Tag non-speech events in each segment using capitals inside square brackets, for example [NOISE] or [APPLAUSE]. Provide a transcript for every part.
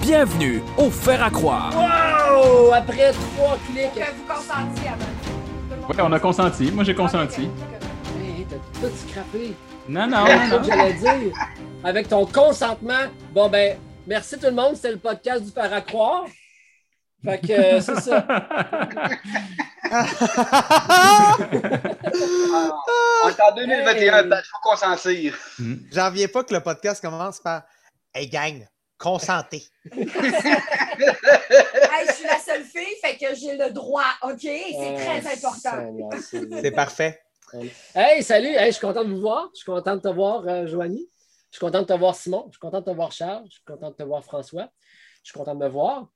Bienvenue au Fer à croire. Wow! Après trois clics. Que vous consentiez avant. Oui, on a consenti. Moi, j'ai consenti. Hey, t'as tout scrappé. Non, non, C'est non, j'allais dire. Avec ton consentement. Bon, ben, merci tout le monde. C'était le podcast du Faire à croire. Fait que euh, c'est ça. On [LAUGHS] est en 2021, Hey. il faut consentir. J'en reviens pas que le podcast commence par Hey gang, consentez. [LAUGHS] Hey, je suis la seule fille, fait que j'ai le droit, OK? C'est Oh, très important. C'est- [LAUGHS] C'est parfait. Hey, salut! Hey, je suis content de vous voir. Je suis content de te voir, euh, Joanie. Je suis content de te voir, Simon. Je suis content de te voir, Charles. Je suis content de te voir, François. Je suis content de me voir.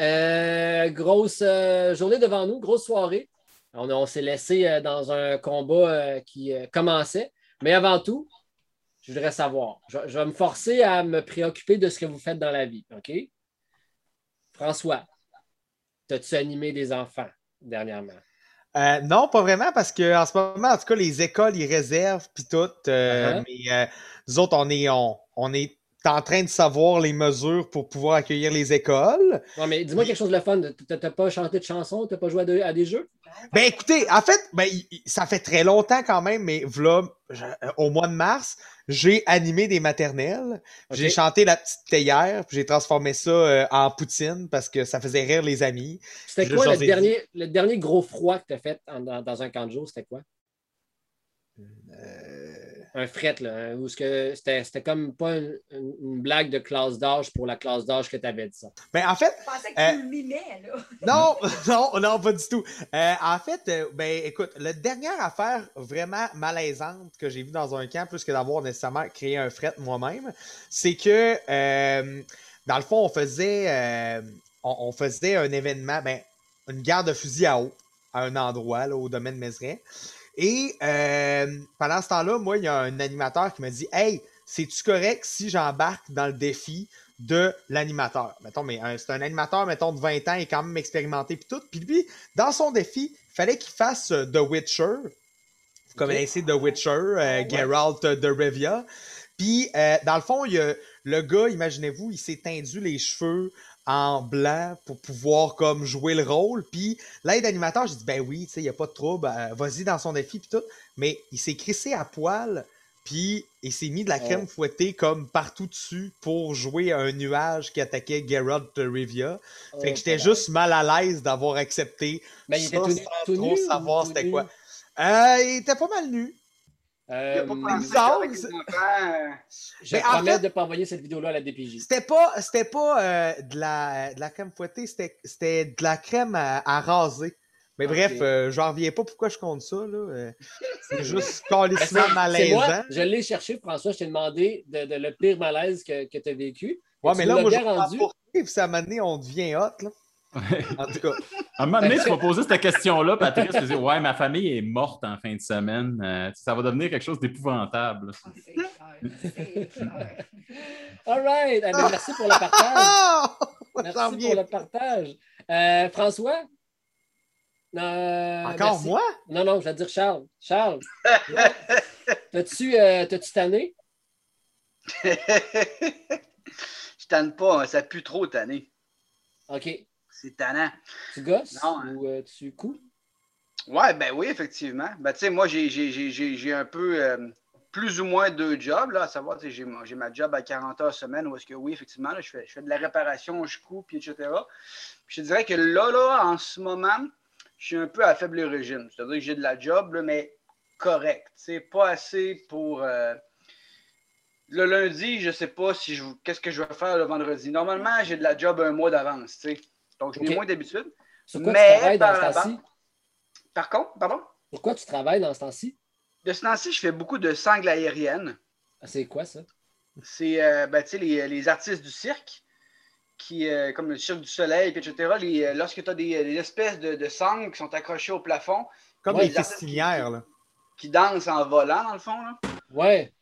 Euh, grosse euh, journée devant nous, grosse soirée. On, on s'est laissé euh, dans un combat euh, qui euh, commençait. Mais avant tout, je voudrais savoir. Je, je vais me forcer à me préoccuper de ce que vous faites dans la vie. OK? François, as-tu animé des enfants dernièrement? Euh, non, pas vraiment, parce que en ce moment, en tout cas, les écoles, ils réservent, puis tout. euh, Uh-huh. Mais euh, nous autres, on est, on, on est en train de savoir les mesures pour pouvoir accueillir les écoles. Non, mais dis-moi quelque chose de le fun. T'as t'as pas chanté de chansons? T'as pas joué à, de- à des jeux? Ben écoutez, en fait, ben, ça fait très longtemps quand même, mais voilà, euh, au mois de mars, j'ai animé des maternelles. J'ai chanté la petite théière, puis j'ai transformé ça euh, en poutine parce que ça faisait rire les amis. C'était quoi le dernier, le dernier gros froid que tu as fait en- dans, dans un camp de jour? C'était quoi? Euh, Un fret, là. hein, Ou est-ce que c'était c'était comme pas une, blague de classe d'âge pour la classe d'âge que tu avais dit ça? Ben en fait, Je pensais que Euh, tu le mimais, là. [LAUGHS] Non, non, non, pas du tout. Euh, en fait, euh, ben écoute, la dernière affaire vraiment malaisante que j'ai vue dans un camp, plus que d'avoir nécessairement créé un fret moi-même, c'est que euh, dans le fond, on faisait euh, on, on faisait un événement, ben, une guerre de fusil à eau à un endroit, là, au domaine Mézeray. Et euh, pendant ce temps-là, moi, il y a un animateur qui m'a dit Hey, c'est-tu correct si j'embarque dans le défi de l'animateur? Mettons, mais un- c'est un animateur, mettons, de 20 ans, il est quand même expérimenté puis tout. Puis lui, dans son défi, il fallait qu'il fasse euh, The Witcher. Vous connaissez The Witcher, euh, Geralt de Rivia. Puis, euh, dans le fond, il le gars, imaginez-vous, il s'est tendu les cheveux en blanc pour pouvoir comme jouer le rôle. Puis l'aide animateur, j'ai dit ben oui, tu sais, il n'y a pas de trouble, euh, vas-y dans son défi puis tout. Mais il s'est crissé à poil, puis il s'est mis de la crème Oh. fouettée comme partout dessus pour jouer à un nuage qui attaquait Geralt de Rivia. Fait que j'étais juste mal à l'aise d'avoir accepté Mais il était tout sans tout trop nu savoir c'était quoi. Euh, il était pas mal nu. Il Euh, a pas il pensé les c'est- enfants, je Mais en promets fait- de ne pas envoyer cette vidéo-là à la DPJ. C'était pas, c'était pas euh, de, la, de la crème fouettée, c'était, c'était de la crème à, à raser. Mais bref, euh, j'en reviens pas pourquoi je compte ça. Là. euh, c'est juste [LAUGHS] Ben, calissement c'est malaisant. moi, je l'ai cherché, François. Je t'ai demandé de, de le pire malaise que, que tu as vécu. Ouais, mais là, moi, je rendu. puis ça m'a donné, on devient hot. Là. En tout cas, À un moment donné, tu vas poser cette question-là, Patrice, tu dire Ouais, ma famille est morte en fin de semaine. Euh, ça va devenir quelque chose d'épouvantable. Ah, c'est clair, c'est clair. All right. Eh bien, merci pour le partage. ah! Merci pour le partage. Euh, François? Euh, Encore merci. moi? Non, non, je vais dire Charles. Charles, [LAUGHS] t'as-tu euh, t'as-tu tanné? [LAUGHS] Je tanne pas, hein, ça pue trop tanné. OK. C'est tannant. Tu gosses Non, hein. ou euh, tu couds? Ouais, ben oui, effectivement. Ben, tu sais, moi, j'ai- j'ai j'ai- j'ai- j'ai un peu euh, plus ou moins deux jobs, là, à savoir, tu sais, j'ai ma- j'ai ma job à 40 heures semaine où est-ce que, oui, effectivement, là, je, fais, je fais de la réparation, je coupe, puis etc. Puis je te dirais que là, là, en ce moment, je suis un peu à faible régime. C'est-à-dire que j'ai de la job, là, mais correct. C'est pas assez pour. euh, Le lundi, je sais pas si je qu'est-ce que je vais faire le vendredi. Normalement, j'ai de la job un mois d'avance, tu sais. Donc, je n'ai Ok. moins d'habitude. Sur quoi Mais tu travailles dans par ce la temps-ci? Par contre, pardon, Pourquoi tu travailles dans ce temps-ci? de ce temps-ci, je fais beaucoup de sangles aériennes. Ah, c'est quoi ça? C'est euh, ben, tu sais, les, les artistes du cirque qui, euh, comme le Cirque du Soleil, etc., les, euh, lorsque tu as des, des espèces de, de sangles qui sont accrochées au plafond, Comme Ouais, les festinières, là. qui dansent en volant, dans le fond, là, Ouais.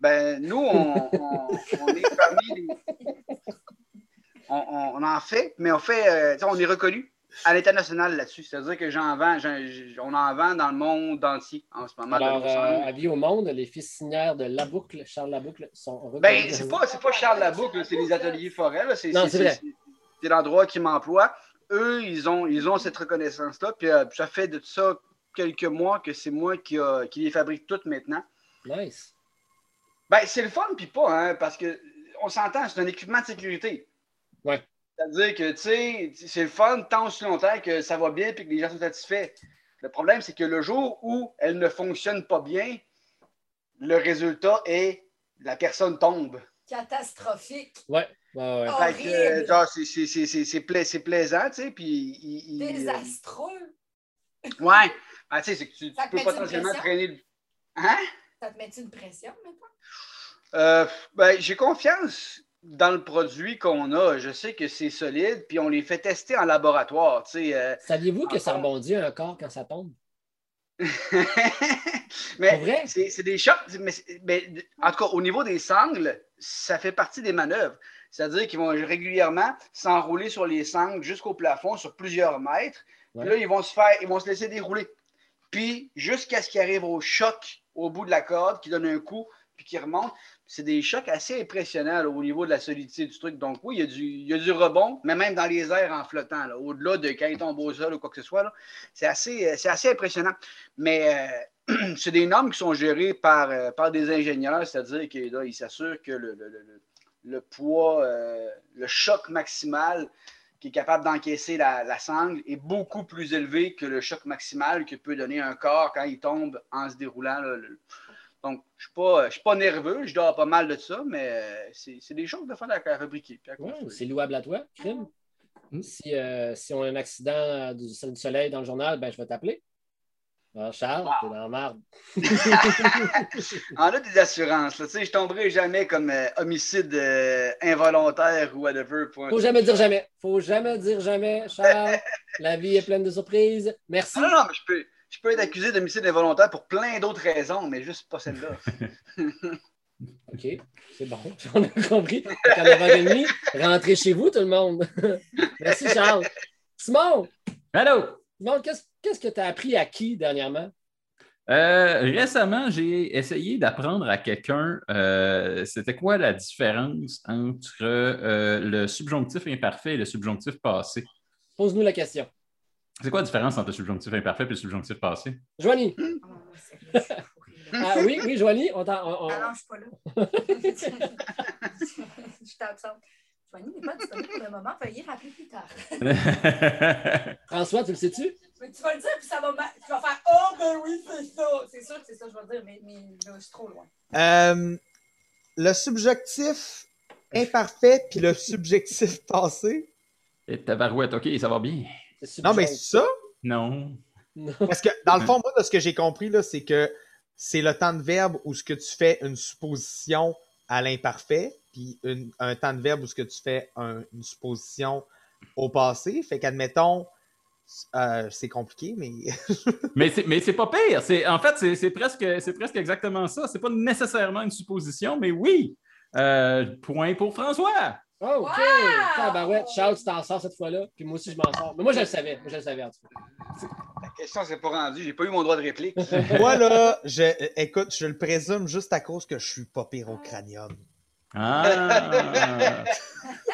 ben, nous, on, on- on est parmi les... On, on- on en fait, mais on fait, euh, on est reconnu à l'international là-dessus. C'est-à-dire que j'en vends, on en vend dans le monde entier en ce moment. Alors, euh, avis au monde, les fistinières de La Boucle, Charles Laboucle, sont reconnus. Ben, c'est pas, c'est pas Charles Laboucle, c'est les ateliers forêts. C'est, Non, c'est vrai. c'est- c'est l'endroit qui m'emploie. Eux, ils ont, ils ont cette reconnaissance-là. Puis euh, ça fait de ça quelques mois que c'est moi qui, a- qui les fabrique toutes maintenant. Nice. Ben, c'est le fun, puis pas, hein, parce que on s'entend, c'est un équipement de sécurité. Ouais. C'est-à-dire que, tu sais, c'est le fun tant aussi longtemps que ça va bien et que les gens sont satisfaits. Le problème, c'est que le jour où elle ne fonctionne pas bien, le résultat est la personne tombe. Catastrophique. Ouais. Ouais, ouais. Fait que, euh, Horrible. genre, c'est- c'est- c'est c'est- c'est pla- c'est plaisant, tu sais, puis il- il- il- Désastreux. Ouais. Ben, tu sais, c'est que tu, peux potentiellement traîner le... Hein? Ça te met une pression maintenant? Euh, ben, j'ai confiance dans le produit qu'on a. Je sais que c'est solide, puis on les fait tester en laboratoire, euh. Saviez-vous que ça Encore. rebondit un corps quand ça tombe? [LAUGHS] mais c'est des chocs. Mais, mais, en tout cas, au niveau des sangles, ça fait partie des manœuvres. C'est-à-dire qu'ils vont régulièrement s'enrouler sur les sangles jusqu'au plafond sur plusieurs mètres. Puis là, ils vont se faire, ils vont se laisser dérouler. Puis jusqu'à ce qu'ils arrivent au choc au bout de la corde, qui donne un coup, puis qui remonte. C'est des chocs assez impressionnants au niveau de la solidité du truc. Donc oui, il y, a du, rebond, mais même dans les airs en flottant, là, au-delà de quand il tombe au sol ou quoi que ce soit, là, c'est assez, euh, c'est assez impressionnant. Mais euh, [CLEARS THROAT] c'est des normes qui sont gérées par, euh, des ingénieurs, c'est-à-dire qu'ils s'assurent que le, poids, le choc maximal qui est capable d'encaisser la, sangle est beaucoup plus élevé que le choc maximal que peut donner un corps quand il tombe en se déroulant. Donc, je ne suis pas nerveux, je dors pas mal de ça, mais euh, c'est des choses de fun à, à Ouais, c'est louable à toi, crime. Mm. Si, euh, si on a un accident du, du soleil dans le journal, ben, je vais t'appeler. Alors, Charles, t'es dans la marde. [LAUGHS] On a des assurances. là, tu sais, je tomberai jamais comme euh, homicide euh, involontaire ou whatever. un Faut jamais dire jamais. Faut jamais dire jamais, Charles. [LAUGHS] La vie est pleine de surprises. Merci. Ah non, non, mais je peux, je peux être accusé d'homicide involontaire pour plein d'autres raisons, mais juste pas celle-là. [LAUGHS] OK, c'est bon. [LAUGHS] On a compris. À 9h30, rentrez chez vous, tout le monde. [LAUGHS] Merci, Charles. Simon, Allô? Simon qu'est-ce qu'est-ce que tu as appris à qui dernièrement? Euh, récemment, j'ai essayé d'apprendre à quelqu'un euh, c'était quoi la différence entre euh, le subjonctif imparfait et le subjonctif passé? Pose-nous la question. C'est quoi la différence entre le subjonctif imparfait et le subjonctif passé? Joanie. Oh, là. Ah oui, oui, Joanie, on t'en- on- Ah non, je suis pas là. [LAUGHS] je suis absente. Joanie n'est pas disponible pour le moment. Veuillez rappeler plus tard. [LAUGHS] François, tu le sais-tu? Mais tu vas le dire, puis ça va Tu vas faire Oh, ben oui, c'est ça. C'est sûr que c'est ça que je vais dire, mais, mais je suis trop loin. Euh, le subjectif imparfait puis le subjectif passé? Et tabarouette, OK, ça va bien. Non, mais c'est ça? Non. Parce que dans le fond, [LAUGHS] moi, de ce que j'ai compris, là, c'est que c'est le temps de verbe où ce que tu fais une supposition à l'imparfait, puis une- un temps de verbe où ce que tu fais un- une supposition au passé. Fait qu'admettons, euh, c'est compliqué, mais [LAUGHS] Mais c'est, mais c'est pas pire. C'est, en fait, c'est, c'est presque, c'est presque exactement ça. C'est pas nécessairement une supposition, mais oui. Euh, point pour François. Oh, OK. Wow! Tabarouette, Charles, tu t'en sors cette fois-là. Puis moi aussi, je m'en sors. Mais moi, je le savais. Moi, je le savais, en tout cas. La question s'est pas rendue, j'ai pas eu mon droit de réplique. [LAUGHS] moi, là, je, écoute, je le présume juste à cause que je suis pas pire au cranium. Ah.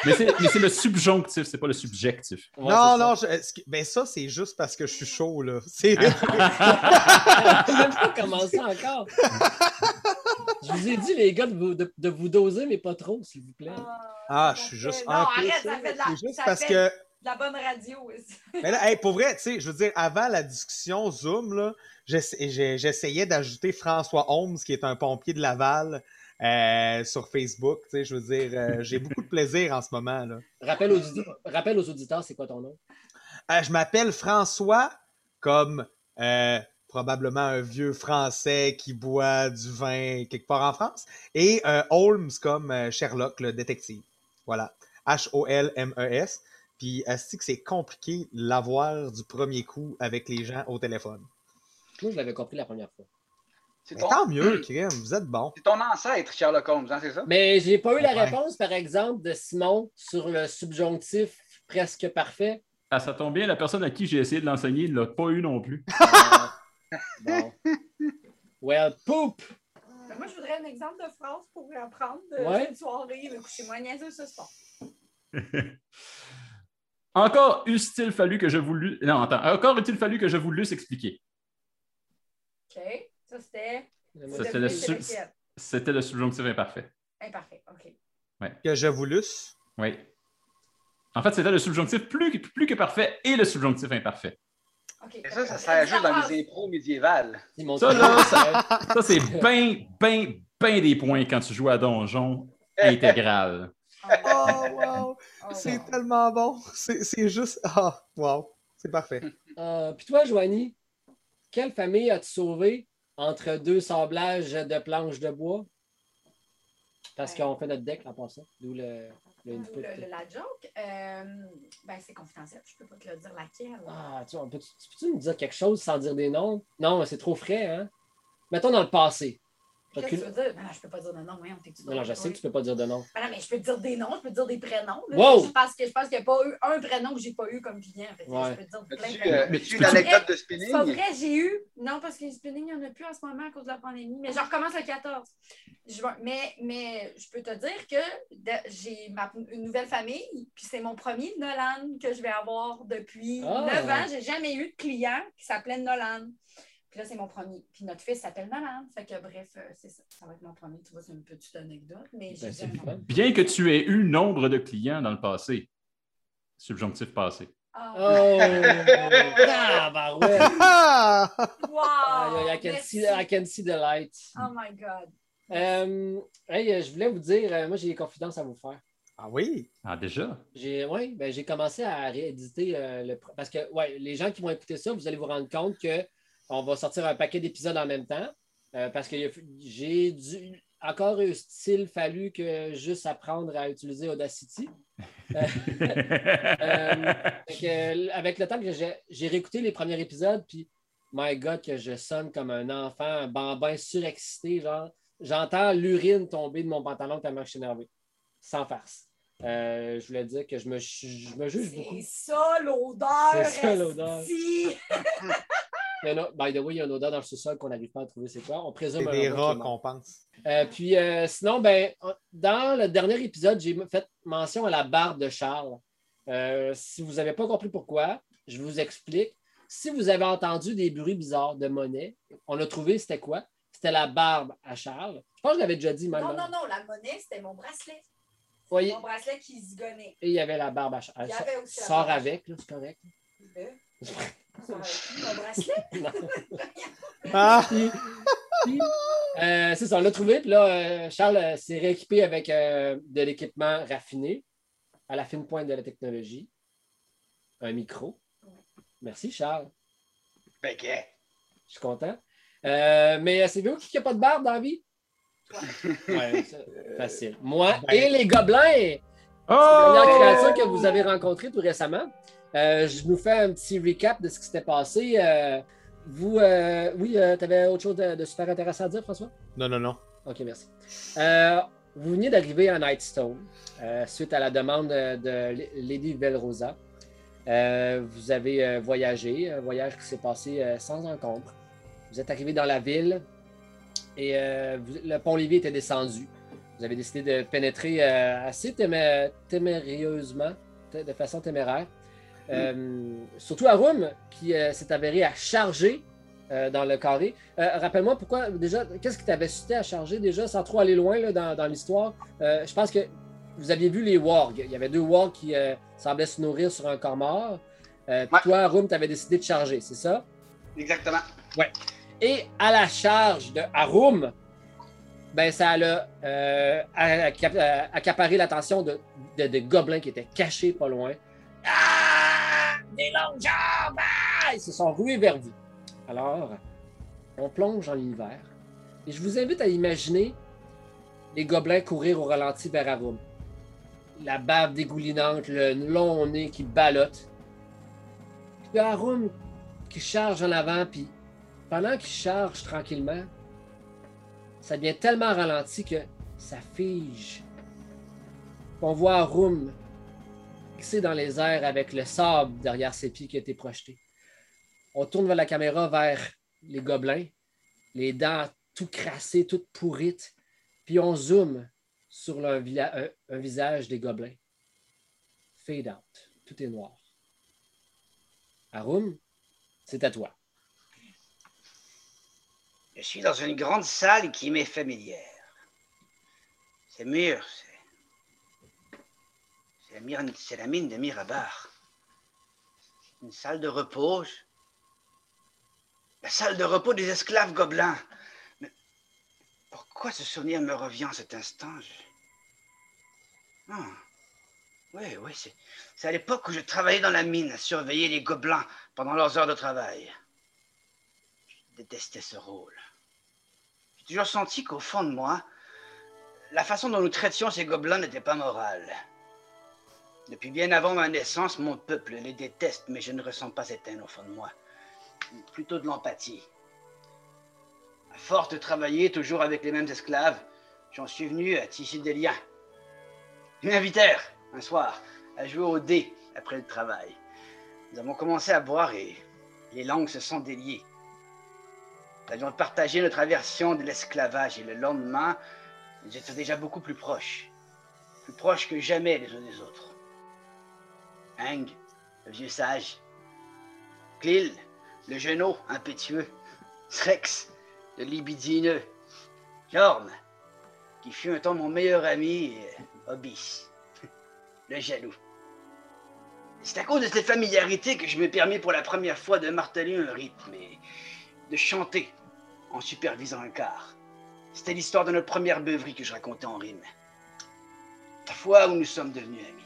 mais, c'est, le subjonctif, c'est pas le subjectif. Ouais, non, non, je- ben ça, c'est juste parce que je suis chaud, là. C'est... [LAUGHS] même pas commencé encore. [LAUGHS] Je vous ai dit, les gars, de vous, de, de vous doser, mais pas trop, s'il vous plaît. Ah, je suis juste non, un peu arrête, ça fait de la, C'est juste ça parce fait que... de la bonne radio. aussi. Mais là, hey, pour vrai, tu sais, je veux dire, avant la discussion Zoom, là, j'essayais d'ajouter François Holmes, qui est un pompier de Laval, euh, sur Facebook. Tu sais, je veux dire, euh, j'ai [LAUGHS] beaucoup de plaisir en ce moment. Là. Rappelle aux, audi- rappelle aux auditeurs, c'est quoi ton nom? Euh, je m'appelle François, comme euh, probablement un vieux Français qui boit du vin quelque part en France, et euh, Holmes comme euh, Sherlock, le détective. Voilà. H-O-L-M-E-S. E Puis, est que c'est compliqué l'avoir du premier coup avec les gens au téléphone? Moi, je l'avais compris la première fois. Ton, tant mieux, [CLEARS THROAT] Crème, vous êtes bon. c'est ton ancêtre, Sherlock Holmes, hein, c'est ça? Mais j'ai pas eu la Ouais. réponse, par exemple, de Simon sur le subjonctif presque parfait. Ah, ça tombe bien, la personne à qui j'ai essayé de l'enseigner ne l'a pas eu non plus. Euh, [LAUGHS] bon. [LAUGHS] Well, poop! Mais Moi, je voudrais un exemple de phrase pour apprendre de Ouais. une soirée. Le coucher-moi niaiseux ce soir. [LAUGHS] Encore eût-il fallu que je vous lusse. Non, attends. Encore eût-il fallu que je vous lusse expliquer. OK. Ça, c'était. Ça, c'était le? C'était le subjonctif imparfait. Imparfait. OK. Que je vous lusse. Oui. En fait, c'était le subjonctif plus, que- plus que parfait et le subjonctif imparfait. Et ça, ça sert juste dans les impros médiévales. Ça, là, [LAUGHS] Ça, c'est bien, bien, bien des points quand tu joues à donjon intégral. Oh, wow! [LAUGHS] Oh, C'est wow. tellement bon. C'est c'est juste. Ah, wow! C'est parfait. Euh, Puis toi, Joanie, quelle famille as-tu sauvé entre deux sablages de planches de bois? Parce qu'on fait notre deck en passant. D'où le, le le- la joke, euh, ben, c'est confidentiel. Je peux pas te le dire laquelle. Ah, tu peux-tu nous dire quelque chose sans dire des noms? Non, c'est trop frais, hein? Mettons dans le passé. Qu'est-ce que tu veux dire? Ben, non, je peux pas dire de nom. Voyons, t'es-tu Non, non, je sais que tu peux pas dire de nom. Ben non, mais je peux te dire des noms, je peux te dire des prénoms. là. Wow! Je pense que je pense qu'il n'y a pas eu un prénom que j'ai pas eu comme client. Fait Ouais. Je peux te dire plein de prénoms. euh, Mais tu une peux-tu- anecdote de C'est pas spinning? vrai, j'ai eu. Non, parce que le spinning, il n'y en a plus en ce moment à cause de la pandémie. Mais je recommence le 14. Je vais- mais, mais je peux te dire que de- j'ai ma- une nouvelle famille, puis c'est mon premier Nolan que je vais avoir depuis Ah. 9 ans. J'ai jamais eu de client qui s'appelait Nolan. Puis là, c'est mon premier. Puis notre fils s'appelle Nolan. Fait que bref, euh, c'est ça. Ça va être mon premier. Tu vois, c'est une petite anecdote. Mais Ben. Bien que tu aies eu nombre de clients dans le passé. Subjonctif passé. Ah, Oh! ah, bah ouais! Ah! wow! I, I can see, I can see the light. Oh my God. Euh, hey, euh, je voulais vous dire, moi j'ai des confidences à vous faire. Ah oui? Ah, déjà? J'ai ouais, ben, j'ai commencé à rééditer euh, le parce que ouais, les gens qui vont écouter ça, vous allez vous rendre compte que on va sortir un paquet d'épisodes en même temps. euh, parce que j'ai dû encore a-t-il fallu que juste apprendre à utiliser Audacity. Euh, [LAUGHS] que, euh, avec le temps que j'ai j'ai réécouté les premiers épisodes, puis my God, que je sonne comme un enfant, un bambin surexcité, genre j'entends l'urine tomber de mon pantalon tellement que je suis énervé. Sans farce. Euh, je voulais dire que je me, je me juge beaucoup. C'est ça l'odeur. C'est ça, l'odeur. [LAUGHS] esti. Il y en a- by the way, il y a une odeur dans le sous-sol qu'on n'arrive pas à trouver c'est quoi? On présume C'est un des rats qu'on pense. Euh, puis euh, sinon, ben, dans le dernier épisode, j'ai fait mention à la barbe de Charles. Euh, si vous n'avez pas compris pourquoi, je vous explique. Si vous avez entendu des bruits bizarres de monnaie, on a trouvé c'était quoi? C'était la barbe à Charles. Je pense que je l'avais déjà dit même. Non, non, non, la monnaie, c'était mon bracelet. Oui. Mon bracelet qui zigonnait. Et il y avait la barbe à Charles. Il y avait aussi la Sors avec, là, c'est correct. Euh, [LAUGHS] Mon bracelet? [LAUGHS] [LAUGHS] Ah! Euh, c'est ça, on l'a trouvé. Puis là, euh, Charles euh, s'est rééquipé avec euh, de l'équipement raffiné, à la fine pointe de la technologie. Un micro. Merci, Charles. Ben, Je suis content. Euh, mais euh, c'est vous qui n'a pas de barbe dans la vie? Ouais, [LAUGHS] facile. Moi Ben- et les gobelins! Oh! Dernière créature que vous avez rencontrée tout récemment. Euh, je nous fais un petit recap de ce qui s'était passé. Euh, vous, euh, oui, tu avais autre chose de, de super intéressant à dire, François? Non, non, non. OK, merci. Euh, vous venez d'arriver à Nightstone euh, suite à la demande de, Lady Velrosa. Euh, vous avez euh, voyagé, un voyage qui s'est passé euh, sans encombre. Vous êtes arrivé dans la ville et euh, vous- le pont-levis était descendu. Vous avez décidé de pénétrer euh, assez témé- témérieusement, de façon téméraire. Euh, surtout Arum, qui euh, s'est avéré à charger euh, dans le carré. Rappelle-moi pourquoi, déjà, qu'est-ce qui t'avait suscité à charger déjà, sans trop aller loin là, dans, dans l'histoire? Je pense que vous aviez vu les wargs. Il y avait deux wargs qui semblaient se nourrir sur un corps mort. Ouais. toi, Arum, tu avais décidé de charger, c'est ça? Exactement. Et à la charge de Harum, ben ça a acca- accaparé l'attention de, de- de gobelins qui étaient cachés pas loin. Ah! Des longues jambes! Ah! Ils se sont rués vers vous. Alors, on plonge dans l'univers. Et je vous invite à imaginer les gobelins courir au ralenti vers Harum. la bave dégoulinante, le long nez qui ballotte. Puis Harum qui charge en avant, puis pendant qu'il charge tranquillement, ça devient tellement ralenti que ça fige. On voit Harum dans les airs avec le sable derrière ses pieds qui a été projeté. On tourne la caméra vers les gobelins, les dents tout crassées, toutes pourrites, puis on zoome sur un, vila- un- visage des gobelins. Fade out. Tout est noir. Harum, c'est à toi. Je suis dans une grande salle qui m'est familière. Ces murs. C'est la, mine de Mirabar. Une salle de repos. La salle de repos des esclaves gobelins. Mais pourquoi ce souvenir me revient en cet instant Ah. Oui, oui, c'est à l'époque où je travaillais dans la mine à surveiller les gobelins pendant leurs heures de travail. Je détestais ce rôle. J'ai toujours senti qu'au fond de moi, la façon dont nous traitions ces gobelins n'était pas morale. Depuis bien avant ma naissance, mon peuple les déteste, mais je ne ressens pas cette haine au fond de moi. Plutôt de l'empathie. À force de travailler toujours avec les mêmes esclaves, j'en suis venu à tisser des liens. Ils m'invitèrent, un soir, à jouer au dé après le travail. Nous avons commencé à boire et les langues se sont déliées. Nous avions partagé notre aversion de l'esclavage et le lendemain, nous étions déjà beaucoup plus proches. Plus proches que jamais les uns des autres. Hang, le vieux sage. Clil, le genou impétueux. Srex, le libidineux. Jorm, qui fut un temps mon meilleur ami, et [LAUGHS] le jaloux. C'est à cause de cette familiarité que je me permis pour la première fois de marteler un rythme et de chanter en supervisant un quart. C'était l'histoire de notre première beuverie que je racontais en rime. La fois où nous sommes devenus amis.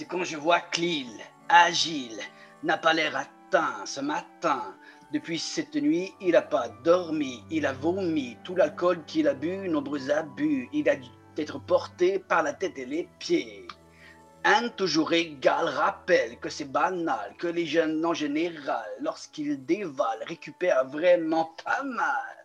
C'est quand je vois Clil, agile, n'a pas l'air atteint ce matin. Depuis cette nuit, il n'a pas dormi, il a vomi tout l'alcool qu'il a bu, nombreux abus. Il a dû être porté par la tête et les pieds. Un toujours égal rappelle que c'est banal, que les jeunes en général, lorsqu'ils dévalent, récupèrent vraiment pas mal.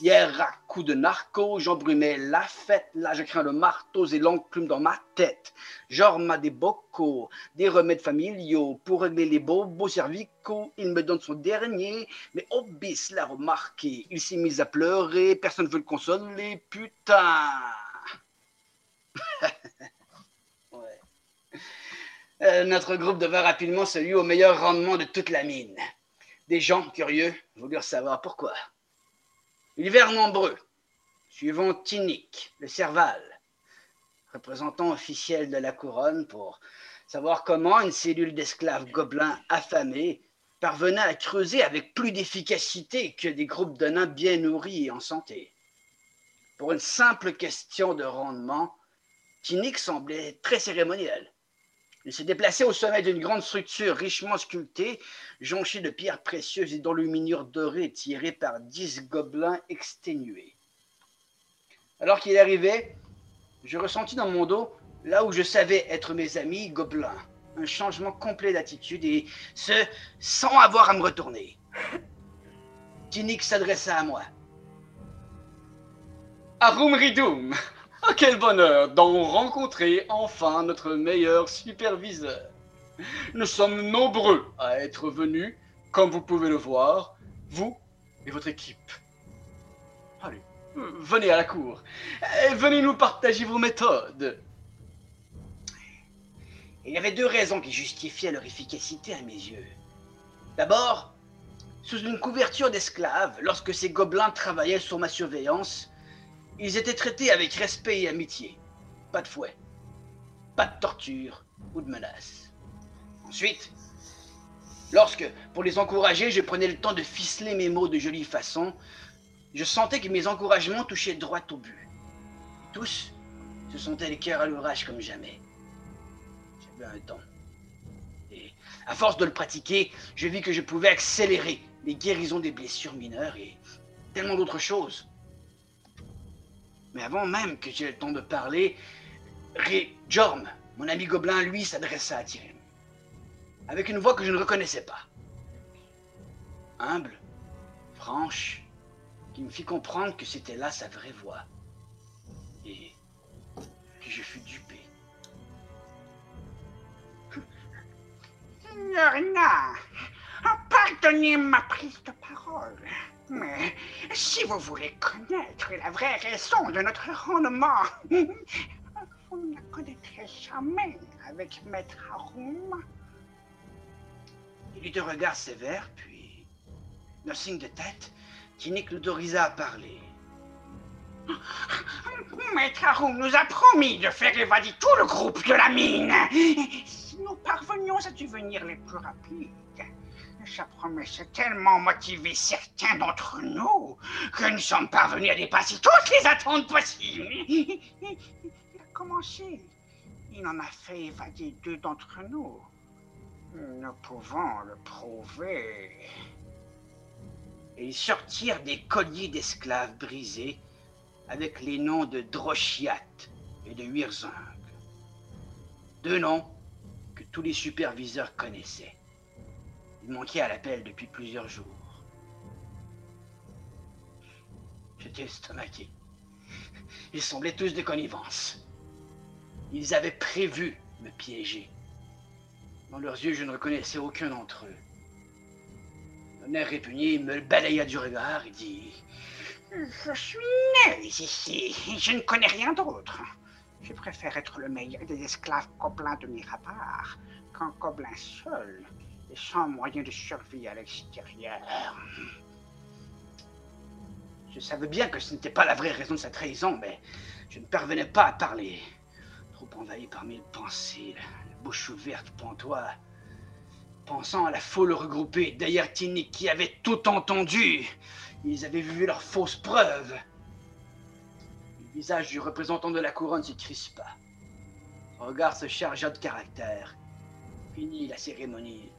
Hier, à coup de narco, j'embrumais la fête. Là, je crains le marteau et l'enclume dans ma tête. Genre, m'a des bocaux, des remèdes familiaux pour régler les bobos cervicaux. Il me donne son dernier, mais Obis l'a remarqué. Il s'est mis à pleurer, personne ne veut le consoler. Putain! [LAUGHS] Euh, notre groupe devint rapidement celui au meilleur rendement de toute la mine. Des gens curieux voulurent savoir pourquoi. Vinrent nombreux, suivant Tinic, le Serval, représentant officiel de la couronne, pour savoir comment une cellule d'esclaves gobelins affamés parvenait à creuser avec plus d'efficacité que des groupes de nains bien nourris et en santé. Pour une simple question de rendement, Tinic semblait très cérémoniel. Il se déplaçait au sommet d'une grande structure richement sculptée, jonchée de pierres précieuses et d'enluminures dorées tirées par dix gobelins exténués. Alors qu'il arrivait, je ressentis dans mon dos, là où je savais être mes amis gobelins, un changement complet d'attitude et ce, sans avoir à me retourner. Tinic s'adressa à moi. Arum Ridoum Ah, quel bonheur d'en rencontrer enfin notre meilleur superviseur. Nous sommes nombreux à être venus, comme vous pouvez le voir, vous et votre équipe. Allez, venez à la cour. et venez nous partager vos méthodes. Il y avait deux raisons qui justifiaient leur efficacité à mes yeux. D'abord, sous une couverture d'esclaves, lorsque ces gobelins travaillaient sous ma surveillance, ils étaient traités avec respect et amitié. Pas de fouet, pas de torture ou de menaces. Ensuite, lorsque, pour les encourager, je prenais le temps de ficeler mes mots de jolie façon, je sentais que mes encouragements touchaient droit au but. Tous se sentaient les cœurs à l'ouvrage comme jamais. J'avais un don. Et à force de le pratiquer, je vis que je pouvais accélérer les guérisons des blessures mineures et tellement d'autres choses. Mais avant même que j'aie le temps de parler, Ré Jorm, mon ami gobelin, lui, s'adressa à Tyrion. Avec une voix que je ne reconnaissais pas. Humble, franche, qui me fit comprendre que c'était là sa vraie voix. Et que je fus dupé. Norna, pardonnez ma prise de parole, mais si vous voulez connaître la vraie raison de notre rendement, vous ne la connaîtrez jamais avec Maître Harum. Il eut un regard sévère, puis, d'un signe de tête, Tinnik l'autorisa à parler. Maître Harum nous a promis de faire évader tout le groupe de la mine. Si nous parvenions à devenir les plus rapides, sa promesse tellement motivé certains d'entre nous que nous sommes parvenus à dépasser toutes les attentes possibles. Il a commencé. Il en a fait évader deux d'entre nous. Nous pouvons le prouver. Et ils sortirent des colliers d'esclaves brisés avec les noms de Droshiat et de Wirzung. Deux noms que tous les superviseurs connaissaient. Ils manquaient à l'appel depuis plusieurs jours. J'étais estomaqué. Ils semblaient tous de connivence. Ils avaient prévu me piéger. Dans leurs yeux, je ne reconnaissais aucun d'entre eux. D'un air répugné, me balaya du regard et dit Je suis né ici. Je ne connais rien d'autre. Je préfère être le meilleur des esclaves gobelins de Mirabar qu'un gobelin seul et sans moyen de survie à l'extérieur. Je savais bien que ce n'était pas la vraie raison de sa trahison, mais je ne parvenais pas à parler. Trop envahi par mille pensées, la bouche ouverte, pantois, pensant à la foule regroupée derrière Tinnik qui avait tout entendu. Ils avaient vu leurs fausses preuves. Le visage du représentant de la couronne se crispa. Son regard se chargea de caractère. Fini la cérémonie.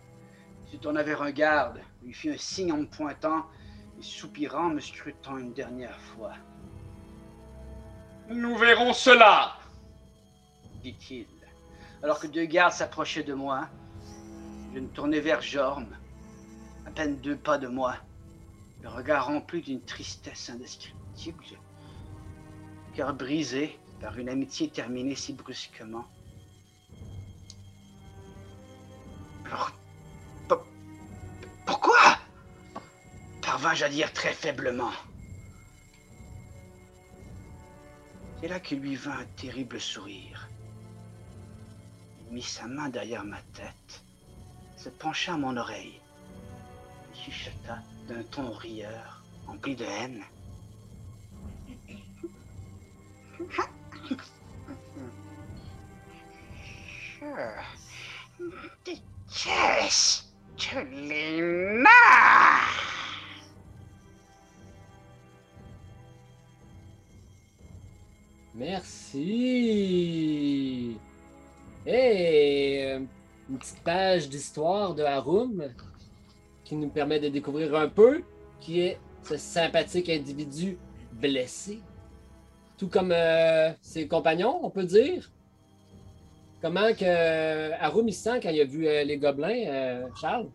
Se tourna vers un garde, lui fit un signe en me pointant et soupirant, me scrutant une dernière fois. Nous verrons cela dit-il. Alors que deux gardes s'approchaient de moi, je me tournai vers Jorm, à peine deux pas de moi, le regard rempli d'une tristesse indescriptible, le cœur brisé par une amitié terminée si brusquement. Alors, pourquoi? Parvins-je à dire très faiblement. C'est là que lui vint un terrible sourire. Il mit sa main derrière ma tête, se pencha à mon oreille et chuchota d'un ton rieur, empli de haine. [LAUGHS] Je déteste Merci. Et euh, une petite page d'histoire de Harum qui nous permet de découvrir un peu qui est ce sympathique individu blessé. Tout comme euh, ses compagnons, on peut dire. Comment que il se sent quand il a vu euh, les gobelins, euh, Charles?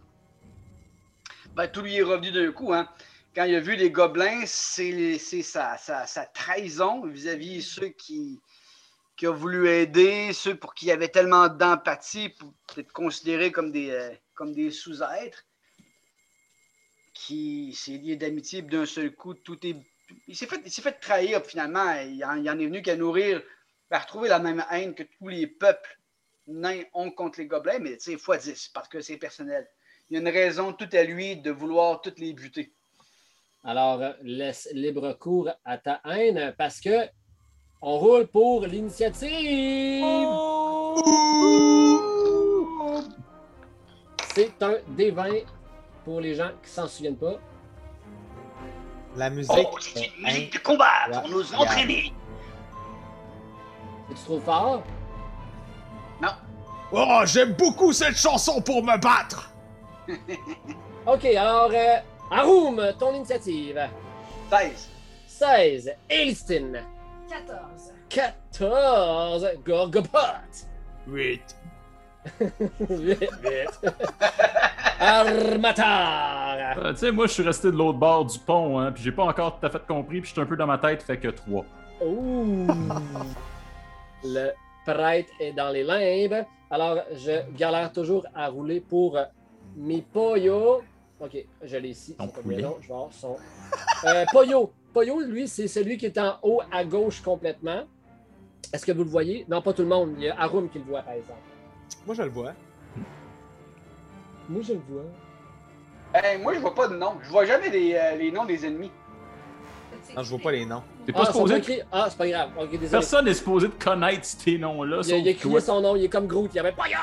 Ben, tout lui est revenu d'un coup. Hein. Quand il a vu les gobelins, c'est sa, sa- sa trahison vis-à-vis ceux qui, qui ont voulu aider, ceux pour qui il y avait tellement d'empathie pour être considérés comme des, euh, comme des sous-êtres, qui s'est lié d'amitié d'un seul coup, tout est. Il s'est fait, il s'est fait trahir finalement. Il en, il en est venu qu'à nourrir, à retrouver la même haine que tous les peuples nains ont contre les gobelins, mais tu sais, fois 10, parce que c'est personnel. Il y a une raison tout à lui de vouloir toutes les buter. Alors, laisse libre cours à ta haine parce que on roule pour l'initiative. C'est un D20 pour les gens qui s'en souviennent pas. La musique. Oh, c'est est une musique de combat pour nous entraîner. C'est-tu trop fort? Oh, j'aime beaucoup cette chanson pour me battre! [LAUGHS] OK, alors, euh, ton initiative. 16. 16. Elistin. 14. 14. Gorgopot. 8. Vite, vite. Armatar. Euh, tu sais, moi, je suis resté de l'autre bord du pont, hein, puis j'ai pas encore tout à fait compris, puis je suis un peu dans ma tête, fait que 3. Ouh. Le prêtre est dans les limbes. Alors, je galère toujours à rouler pour mes Poyo. Ok, je l'ai ici. Ton poulet. Je vais avoir son. Euh, Poyo. Poyo, lui, c'est celui qui est en haut à gauche complètement. Est-ce que vous le voyez? Non, pas tout le monde. Il y a Arum qui le voit, par exemple. Moi, je le vois. Moi, je le vois. Moi, je vois pas de nom. Je vois jamais les, euh, les noms des ennemis. Non, je vois pas les noms. T'es Ah, pas sont supposé. écrits- Ah, c'est pas grave. Ok, désolé. Personne n'est supposé de connaître ces noms-là. Il a, il a crié toi. son nom, il est comme Groot, il avait Poyo!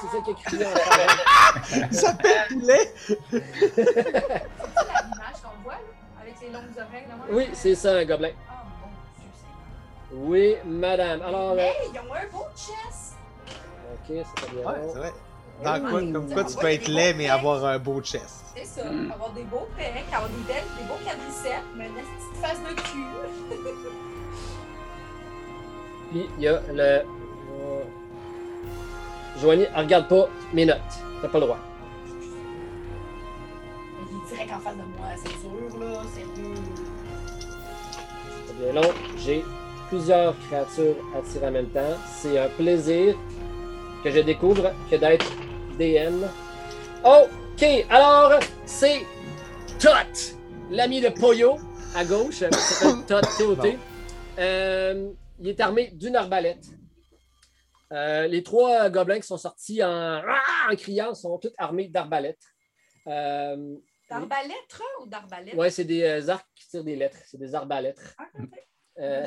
C'est ça qu'il a crié en. Il s'appelle Poulet! C'est la l'image qu'on voit, là, avec les longues oreilles. là, Oui, c'est ça, un gobelin. Oh mon Dieu, c'est Oui, madame. Alors, euh, Hey, ils ont un beau chest! ok, c'est pas bien. Ouais, c'est vrai. Dans quoi, comme quoi tu peux être laid mais avoir un beau chest. C'est ça, Mm. avoir des beaux pecs, avoir des belles, des beaux quadriceps, mais une petite face de cul. [LAUGHS] Puis il y a le. euh, Joanie, elle regarde pas mes notes. T'as pas le droit. Il est direct en face de moi, c'est dur, là. C'est bien long. J'ai plusieurs créatures à tirer en même temps. C'est un plaisir que je découvre que d'être DM. Ok, alors c'est Tot, l'ami de Poyo à gauche. Il s'appelle [COUGHS] Tot T.O.T. Euh, il est armé d'une arbalète. Euh, les trois gobelins qui sont sortis en, Ah en criant sont tous armés d'arbalètes. Euh, D'arbalètre ou d'arbalète? ouais, c'est des euh, arcs qui tirent des lettres. C'est des arbalètres. Ah. Euh,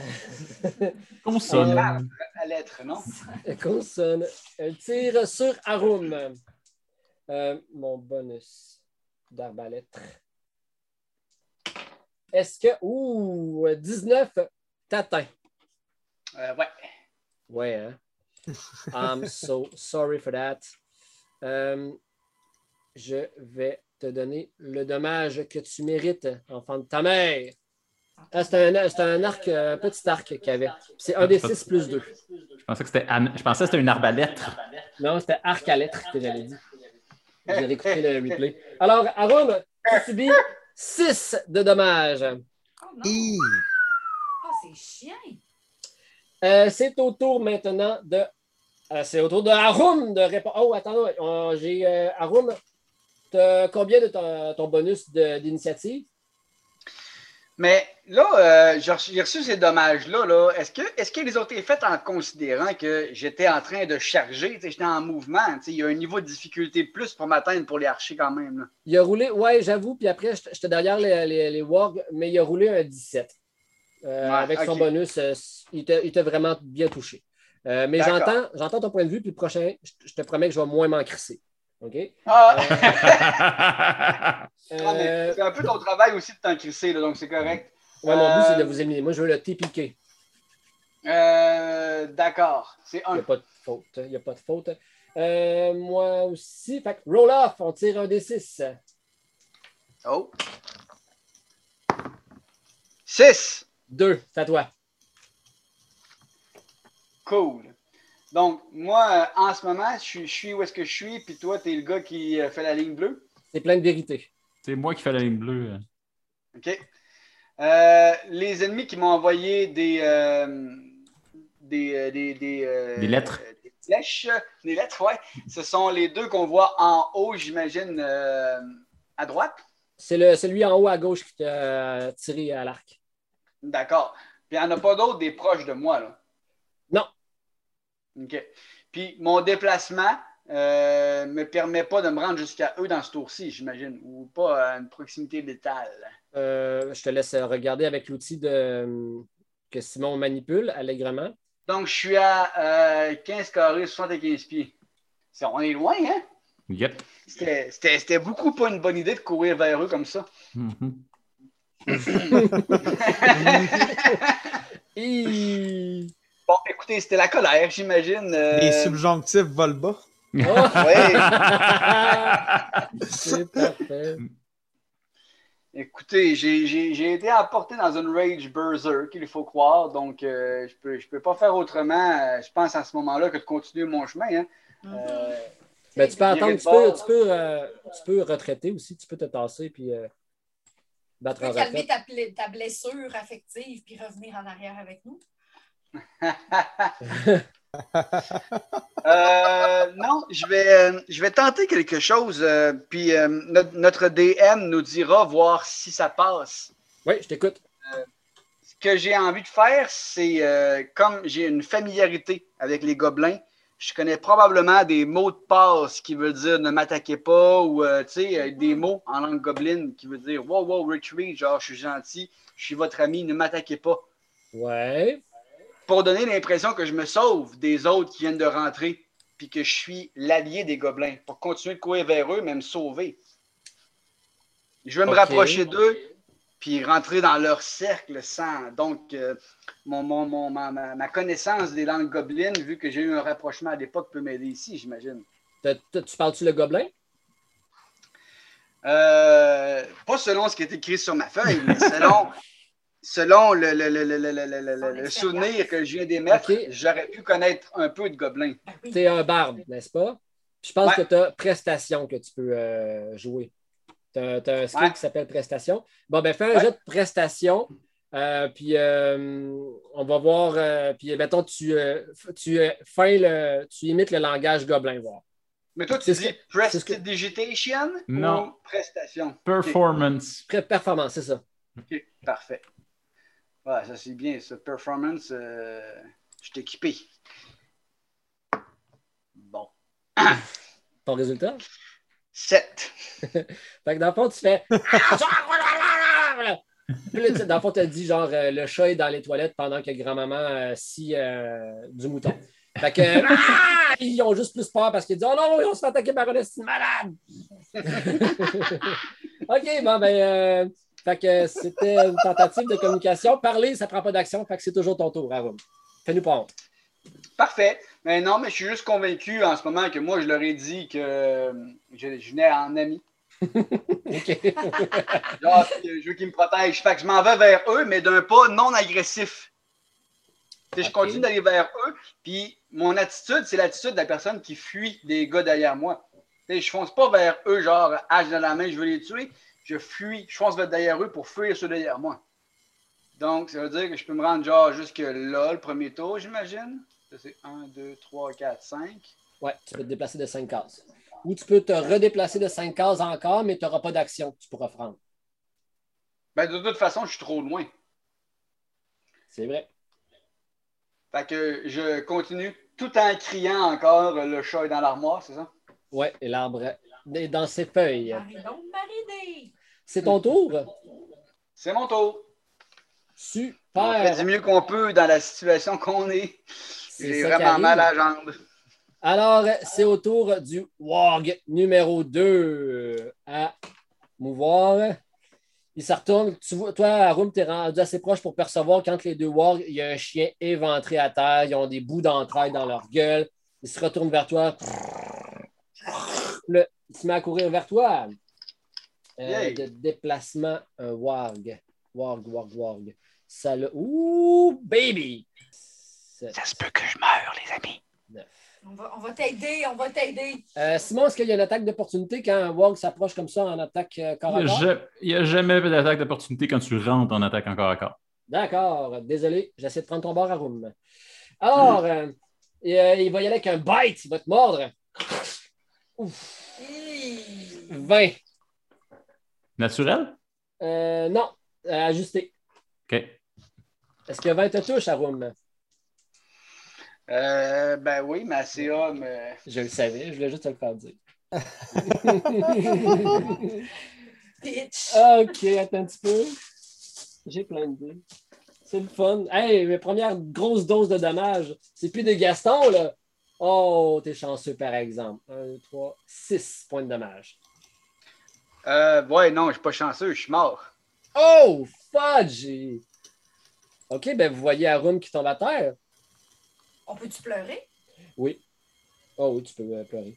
[LAUGHS] Consonne. À lettre, non? [LAUGHS] Consonne. Elle tire sur Arum. Euh, mon bonus d'arbalète. Est-ce que. Ouh, 19 t'atteint. Euh, ouais. Ouais, hein? [LAUGHS] I'm so sorry for that. Euh, je vais te donner le dommage que tu mérites, enfant de ta mère. Ah, c'est un, arc, un petit arc qu'il y avait. C'est un des 6 plus 2. Je pensais que c'était Anne- je pensais que c'était une arbalète. Non, c'était arc à lettres que j'avais dit. J'ai réécouté le replay. Alors, Arum, tu subis 6 de dommages. Oh non! Oh, c'est chiant! Euh, c'est au tour maintenant de. euh, c'est au tour de Arum de répondre. Oh, attends, euh, j'ai euh, Arum. t'as combien de ton, ton bonus de- d'initiative? Mais là, euh, j'ai reçu, ces dommages-là. Là. Est-ce, que, est-ce qu'ils ont été faits en considérant que j'étais en train de charger, j'étais en mouvement? Il y a un niveau de difficulté plus pour m'atteindre pour les archers quand même. là. Il a roulé, ouais, j'avoue, puis après, j'étais derrière les, les, les wargs, mais il a roulé un 17. Euh, Ouais, avec son bonus, euh, il t'a il t'a vraiment bien touché. Mais j'entends j'entends ton point de vue, puis le prochain, je je te promets que je vais moins m'en crisser. OK? Ah! [LAUGHS] Ah, mais Euh, c'est un peu ton travail aussi de t'en crisser, là, donc c'est correct. ouais, mon but, c'est de Euh, vous éliminer. Moi, je veux le TPK. Euh, d'accord. C'est Il n'y un. a pas de faute. Il n'y a pas de faute. Euh, moi aussi. Fait que roll off, on tire un des 6. Oh. 6. 2, c'est à toi. Cool. Donc, moi, euh, en ce moment, je suis, je suis où est-ce que je suis, puis toi, t'es le gars qui euh, fait la ligne bleue? C'est plein de vérité. C'est moi qui fais la ligne bleue. OK. Euh, les ennemis qui m'ont envoyé des. euh, des, des, des, euh, Des lettres. Des flèches. Des lettres, ouais. Ce sont les deux qu'on voit en haut, j'imagine, euh, à droite. C'est le- celui en haut à gauche qui t'a tiré à l'arc. D'accord. Puis il n'y en a pas d'autres des proches de moi, là? Non. OK. Puis mon déplacement euh, me permet pas de me rendre jusqu'à eux dans ce tour-ci, j'imagine, ou pas à une proximité létale. Euh, je te laisse regarder avec l'outil de, que Simon manipule allègrement. Donc, je suis à euh, 15 carrés, 75 pieds. On est loin, hein? Yep. C'était- C'était c'était beaucoup pas une bonne idée de courir vers eux comme ça. Mhm. [LAUGHS] Hi! Bon, écoutez, c'était la colère, j'imagine. euh, Les subjonctifs volent bas. Oh! ouais. [LAUGHS] C'est parfait. Écoutez, j'ai- été emporté dans une rage berserk, il faut croire, donc euh, je peux, je peux pas faire autrement, euh, je pense, à ce moment-là, que de continuer mon chemin. hein. Euh, Ben, tu peux attendre, tu peux, tu, peux, euh, tu peux retraiter aussi, tu peux te tasser puis euh, battre Tu en peux calmer ta, ta blessure affective puis revenir en arrière avec nous. [LAUGHS] Euh, non, je vais, euh, je vais tenter quelque chose, euh, puis euh, notre, notre DM nous dira voir si ça passe. Oui, je t'écoute. Ce que j'ai envie de faire, c'est euh, comme j'ai une familiarité avec les gobelins, je connais probablement des mots de passe qui veulent dire ne m'attaquez pas ou euh, tu sais, euh, des mots en langue gobeline qui veut dire wow, wow, retreat, genre je suis gentil, je suis votre ami, ne m'attaquez pas. Ouais. Pour donner l'impression que je me sauve des autres qui viennent de rentrer, puis que je suis l'allié des gobelins, pour continuer de courir vers eux, mais me sauver. Je vais me rapprocher d'eux, puis rentrer dans leur cercle sans. Donc, euh, mon, mon- mon- ma, ma- connaissance des langues gobelines, vu que j'ai eu un rapprochement à l'époque, peut m'aider ici, j'imagine. Tu parles-tu le gobelin? Euh, pas selon ce qui est écrit sur ma feuille, mais selon, [LAUGHS] selon le, le- le- le- le- le- le- le- Son le expérience. souvenir que je viens d'émettre, j'aurais pu connaître un peu de gobelins. Oui. Tu es un barde, n'est-ce pas? Puis je pense Ouais. que tu as prestation que tu peux euh, jouer. Tu as, un skill Ouais. qui s'appelle prestation. Bon, ben fais un Ouais. jet de prestation. euh, puis euh, on va voir. euh, puis mettons, tu, euh, f- tu, euh, fais le, tu imites le langage gobelin, voir. Mais toi, tu dis que- que- prestidigitation Non. ou prestation? Performance. Pré- Performance, c'est ça. OK, parfait. Ouais, ça c'est bien, ça. Performance, euh, je suis équipé. Bon. [COUGHS] Ton résultat? 7. [LAUGHS] Fait que dans le fond, tu fais. [LAUGHS] Dans le fond, tu as dit genre euh, le chat est dans les toilettes pendant que grand-maman euh, scie du mouton. Fait que. [LAUGHS] Ah! Ils ont juste plus peur parce qu'ils disent Oh non, on se fait attaquer par un malade! OK, bon, ben. Fait que c'était une tentative de communication. Parler, ça prend pas d'action. Fait que c'est toujours ton tour, Arum. Fais-nous pas honte. Parfait. Mais non, mais je suis juste convaincu en ce moment que moi, je leur ai dit que euh, je, je venais en ami. [LAUGHS] OK. [LAUGHS] Genre, je veux qu'ils me protègent. Fait que je m'en vais vers eux, mais d'un pas non agressif. Je continue d'aller vers eux, puis mon attitude, c'est l'attitude de la personne qui fuit des gars derrière moi. Sais, Je fonce pas vers eux, genre, hache dans la main, je veux les tuer. Je fuis, je fonce vers derrière eux pour fuir ceux derrière moi. Donc, ça veut dire que je peux me rendre, genre, jusque là, le premier tour, j'imagine. Ça, c'est 1, 2, 3, 4, 5. Ouais, tu peux te déplacer de 5 cases. Ou tu peux te redéplacer de 5 cases encore, mais tu n'auras pas d'action que tu pourras prendre. Ben, de toute façon, je suis trop loin. C'est vrai. Fait que je continue tout en criant encore le chat est dans l'armoire, c'est ça? Ouais, et l'arbre est dans ses feuilles. Marie donc, Marie C'est ton tour? C'est mon tour. On fait Super. du mieux qu'on peut dans la situation qu'on est. C'est J'ai vraiment mal à la jambe. Alors, c'est au tour du Warg numéro 2 à mouvoir. Il se retourne. Tu vois, toi, Arum, tu es rendu assez proche pour percevoir quand les deux Wargs, il y a un chien éventré à terre. Ils ont des bouts d'entrailles dans leur gueule. Il se retourne vers toi. Le, il se met à courir vers toi. Euh, de déplacement, un Warg. Warg, Warg, Warg. Ça le. Ouh, baby! Sept, Ça se peut que je meure, les amis. neuf. On va, on va t'aider, on va t'aider. Euh, Simon, est-ce qu'il y a une attaque d'opportunité quand un Warg s'approche comme ça en attaque euh, corps à Il n'y a, corps? il y a jamais d'attaque d'opportunité quand tu rentres en attaque encore à corps. D'accord, désolé, j'essaie de prendre ton bord à room. Alors, euh, euh, il va y aller avec un bite, il va te mordre. Ouf, Hi. 20. Naturel? Euh, non, euh, ajusté. OK. Est-ce que 20 te touche, Arum? Euh, ben oui, ma CA me. Je le savais, je voulais juste te le faire dire. Bitch. [LAUGHS] OK, attends un petit peu. J'ai plein d'idées. C'est le fun. Hey, mes premières grosses doses de dommages. C'est plus des Gaston, là. Oh, t'es chanceux, par exemple. 1, 3, 6 points de dommage. Euh, ouais, non, je suis pas chanceux, je suis mort. Oh, fudge! OK, ben vous voyez Arum qui tombe à terre. On peut-tu pleurer? Oui. Oh oui, tu peux euh, pleurer.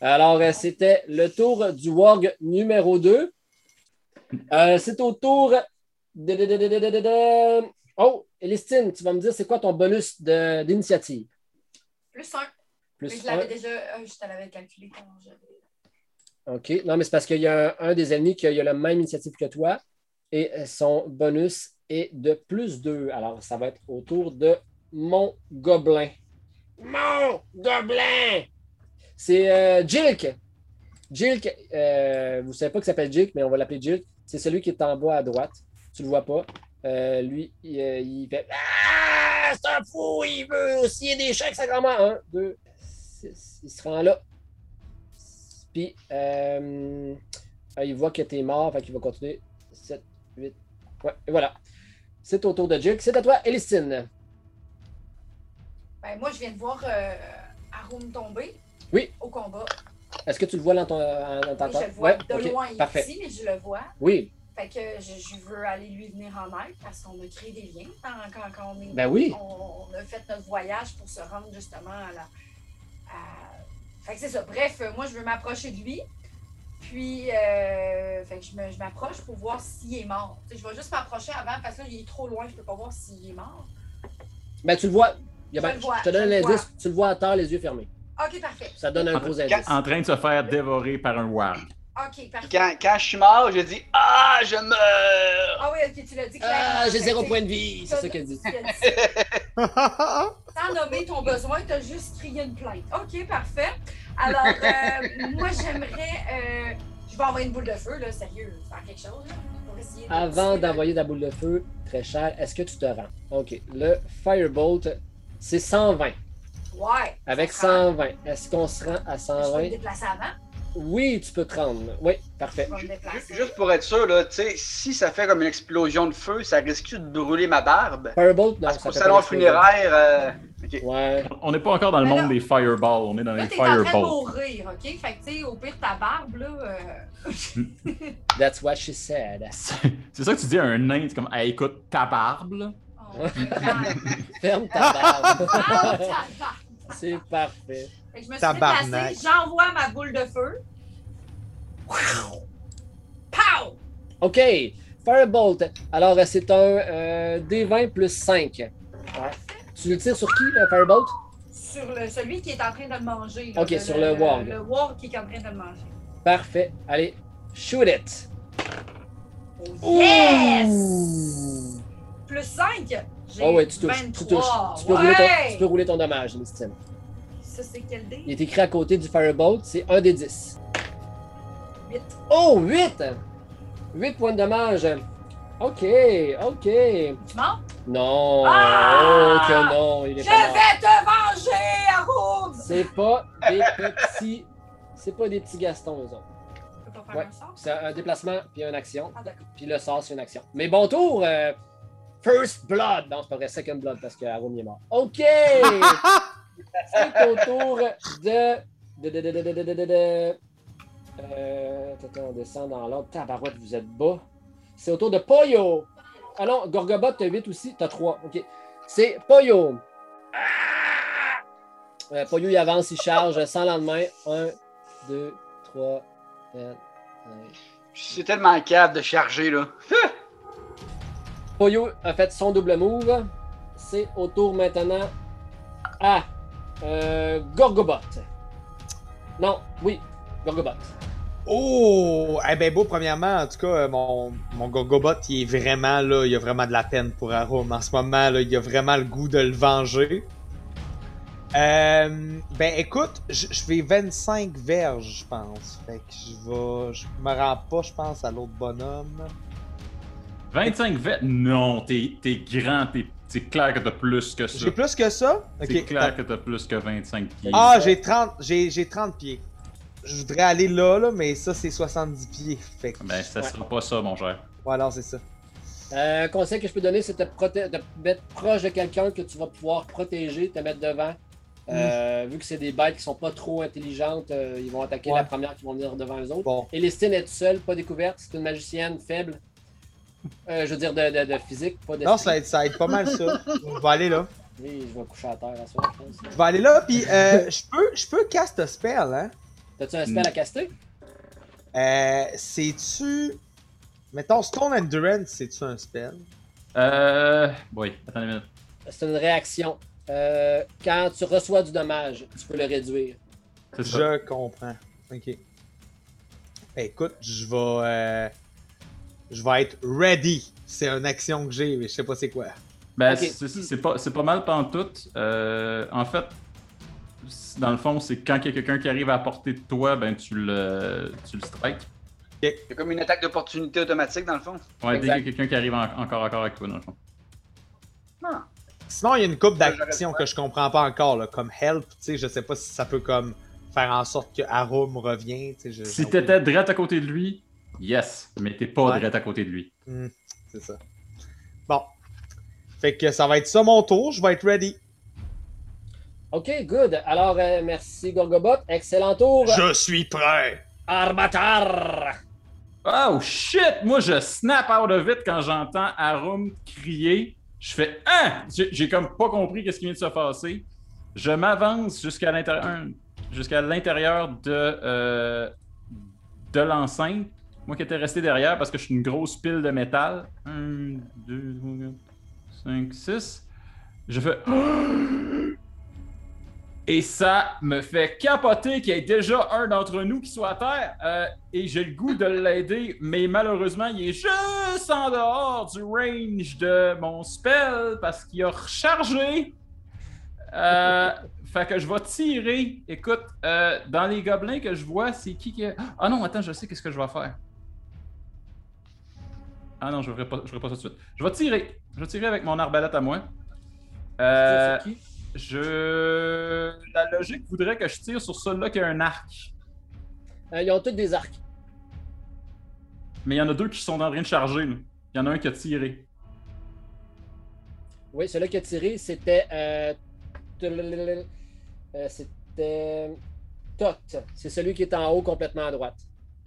Alors, euh, c'était le tour du Warg numéro 2. Euh, c'est au tour de, de- de- de- de- de- de- de- Oh, Elistine, tu vas me dire c'est quoi ton bonus de- d'initiative? Plus un. Plus Mais je l'avais déjà. euh, je te l'avais calculé quand j'avais. OK. Non, mais c'est parce qu'il y a un, des ennemis qui a, la même initiative que toi et son bonus est de plus 2. Alors, ça va être au tour de mon gobelin. Mon gobelin! C'est euh, Jilk. Jilk, euh, vous ne savez pas qu'il s'appelle Jilk, mais on va l'appeler Jilk. C'est celui qui est en bas à droite. Tu le vois pas. Euh, lui, il, fait Ah, c'est un fou, il veut aussi des chèques sacrement. Un, deux, six. Il se rend là. Puis, euh, il voit que t'es mort, fait qu'il va continuer. 7, 8. Ouais, et voilà. C'est au tour de Jilk. C'est à toi, Elistine. Ben, moi, je viens de voir euh, Arum tomber. Oui. Au combat. Est-ce que tu le vois dans ton. euh, Dans ta Oui, je le vois Ouais, de loin. Parfait. ici, mais je le vois. Oui, Fait que je, je veux aller lui venir en aide parce qu'on a créé des liens quand, quand- quand on est. ben oui. on, on a fait notre voyage pour se rendre justement à la. à- Fait que c'est ça. Bref, euh, moi, je veux m'approcher de lui. Puis, euh, fait que je m'approche pour voir s'il est mort. Je vais juste m'approcher avant parce que là, il est trop loin. Je peux pas voir s'il est mort. Ben, tu le vois. Il y a- Je ben, le vois, je te donne je un le indice. Tu le vois à terre, les yeux fermés. Ok, parfait. Ça donne un En- gros indice. En train de se faire dévorer par un warg. Ok, parfait. Quand, quand je suis mort, je dis Ah, je meurs Ah oui, ok, tu l'as dit clairement. Ah, j'ai zéro point de vie. C'est ça qu'elle dit. [LAUGHS] Sans nommer ton besoin, tu as juste crié une plainte. OK, parfait. Alors, euh, [LAUGHS] moi, j'aimerais. euh, je vais envoyer une boule de feu, là, sérieux, faire quelque chose. Là, pour essayer de Avant d'envoyer ta boule de feu, très cher, est-ce que tu te rends? OK. Le Firebolt, c'est 120. Ouais. Avec ça prend. 120, est-ce qu'on se rend à Je vais me 120? déplacer avant. Oui, tu peux te rendre. Oui, parfait. Juste pour être sûr, là, tu sais, si ça fait comme une explosion de feu, ça risque de brûler ma barbe? Firebolt, non, Parce ça qu'au salon funéraire, euh. Ouais. On n'est pas encore dans le monde là- des fireballs, on est dans Là, les t'es en train de fireballs. mourir, OK? Fait que, tu sais, au pire, ta barbe, là. euh, [LAUGHS] That's what she said. C'est c'est ça que tu dis à un nain, c'est comme, Hey, écoute, ta barbe, là. faire- [LAUGHS] Ferme ta [LAUGHS] barbe. Ah, ta barbe. c'est parfait. Fait que je me suis Tabarnak. déplacée, j'envoie ma boule de feu. Pow! OK. Firebolt. Alors, c'est un euh, D20 plus 5. Tu le tires sur qui, le Firebolt? Sur le, celui qui est en train de le manger. là, Ok, sur le warg. Le warg qui est en train de le manger. Parfait. Allez, shoot it. Yes! Plus 5! J'ai Oh ouais, tu touches. 23. Tu touches. Tu peux, rouler, ton, tu peux rouler ton dommage, Listine. Ça, c'est quel dé? Il est écrit à côté du Firebolt, c'est un des 10. 8. Oh, 8! 8 points de dommage. OK, OK. Tu mens? Non, Ah! oh que non, il est Je pas mort. vais te venger, Arum! C'est pas des petits... C'est pas des petits Gastons, eux autres. Je peux pas faire Ouais. un sort? C'est un déplacement puis une action. Ah, d'accord. Puis le sort, c'est une action. Mais bon tour, euh, First Blood. Non, c'est pas vrai, Second Blood parce que Arum est mort. OK! c'est au tour de. de, de, de, Euh, attends, on descend dans l'ordre. Tabarouette, vous êtes bas. C'est au tour de Poyo. Ah non, Gorgobot, t'as 8 aussi. T'as 3. OK. C'est Poyo. Euh, Poyo, il avance, il charge sans lendemain. 1, 2, 3, 4, 5. C'est tellement cave de charger, là. [LAUGHS] Poyo a fait son double move. C'est au tour maintenant à euh, Gorgobot. Non, oui, Gorgobot. Oh! Eh ben beau, premièrement, en tout cas, euh, mon, mon Gogobot, il est vraiment là, il a vraiment de la peine pour Arum. En ce moment, là, il a vraiment le goût de le venger. Euh, ben écoute, je fais 25 verges, je pense. Fait que je vais. Je me rends pas, je pense, à l'autre bonhomme. 25 vêtements. Non, t'es grand, t'es- c'est clair que t'as plus que ça. J'ai plus que ça? C'est clair que t'as plus que 25 pieds. Ah, j'ai 30, j'ai, j'ai 30 pieds. Je voudrais aller là, là, mais ça, c'est 70 pieds. Fait que. Ben, ça Ouais. sera pas ça, mon cher. Ouais, alors c'est ça. Euh, un conseil que je peux donner, c'est de, te proté- de te mettre proche de quelqu'un que tu vas pouvoir protéger, te mettre devant. Euh, Vu que c'est des bêtes qui sont pas trop intelligentes, euh, ils vont attaquer Ouais. la première qui vont venir devant eux autres. Bon. Elistine est seule, pas découverte. C'est une magicienne faible. Euh, je veux dire de, de- de physique, pas de. Non, ça aide, ça aide pas mal ça. Je vais aller là. Oui, je vais coucher à terre à soir, je pense. Je vais aller là, puis euh, je peux, je peux cast a spell, hein? T'as-tu un spell à caster? Euh, c'est-tu. Mettons, Stone Endurance, c'est-tu un spell? Euh. Oui, attendez une minute. C'est une réaction. Euh, quand tu reçois du dommage, tu peux le réduire. C'est ça. Je comprends. Ok. Ben, écoute, je vais. euh, Je vais être ready. C'est une action que j'ai, mais je sais pas c'est quoi. Ben, c'est- c'est pas, c'est pas mal pantoute. Euh, en fait, dans le fond, c'est quand il y a quelqu'un qui arrive à portée de toi, ben tu le, tu le strikes. C'est comme une attaque d'opportunité automatique, dans le fond. Ouais, dès qu'il y a quelqu'un qui arrive en- encore encore avec toi, dans le fond. Ah. Sinon, il y a une coupe d'actions que je comprends pas encore, là, comme Help. Tu sais, je sais pas si ça peut comme faire en sorte que Arum revient. tu sais, je- Si t'étais direct à côté de lui, yes, mais t'es pas Ouais. direct à côté de lui. Hmm, c'est ça. Bon. Fait que ça va être ça mon tour. Je vais être ready. Ok, good. Alors, euh, merci Gorgobot. Excellent tour. Je suis prêt. Armatar. Oh shit! Moi, je snap out of it quand j'entends Arum crier. Je fais Hein! J'ai comme pas compris qu'est-ce qui vient de se passer. Je m'avance jusqu'à l'intérieur jusqu'à l'intérieur de, euh, de l'enceinte. Moi qui étais resté derrière parce que je suis une grosse pile de métal. 1, 2, 5, 6. Je fais [GASPS] Et ça me fait capoter qu'il y ait déjà un d'entre nous qui soit à terre. Euh, et j'ai le goût de l'aider, mais malheureusement, il est juste en dehors du range de mon spell parce qu'il a rechargé. Euh, fait que je vais tirer. Écoute, euh, dans les gobelins que je vois, c'est qui qui. a- Ah non, attends, je sais qu'est-ce que je vais faire. Ah non, je ne pas- je ça tout de suite. Je vais tirer. Je vais tirer avec mon arbalète à moi. C'est qui? Je. La logique voudrait que je tire sur celui-là qui a un arc. Euh, ils ont tous des arcs. Mais il y en a deux qui sont en train de charger. là. Il y en a un qui a tiré. Oui, celui qui a tiré, c'était. Euh, euh, c'était. Tot. C'est celui qui est en haut complètement à droite.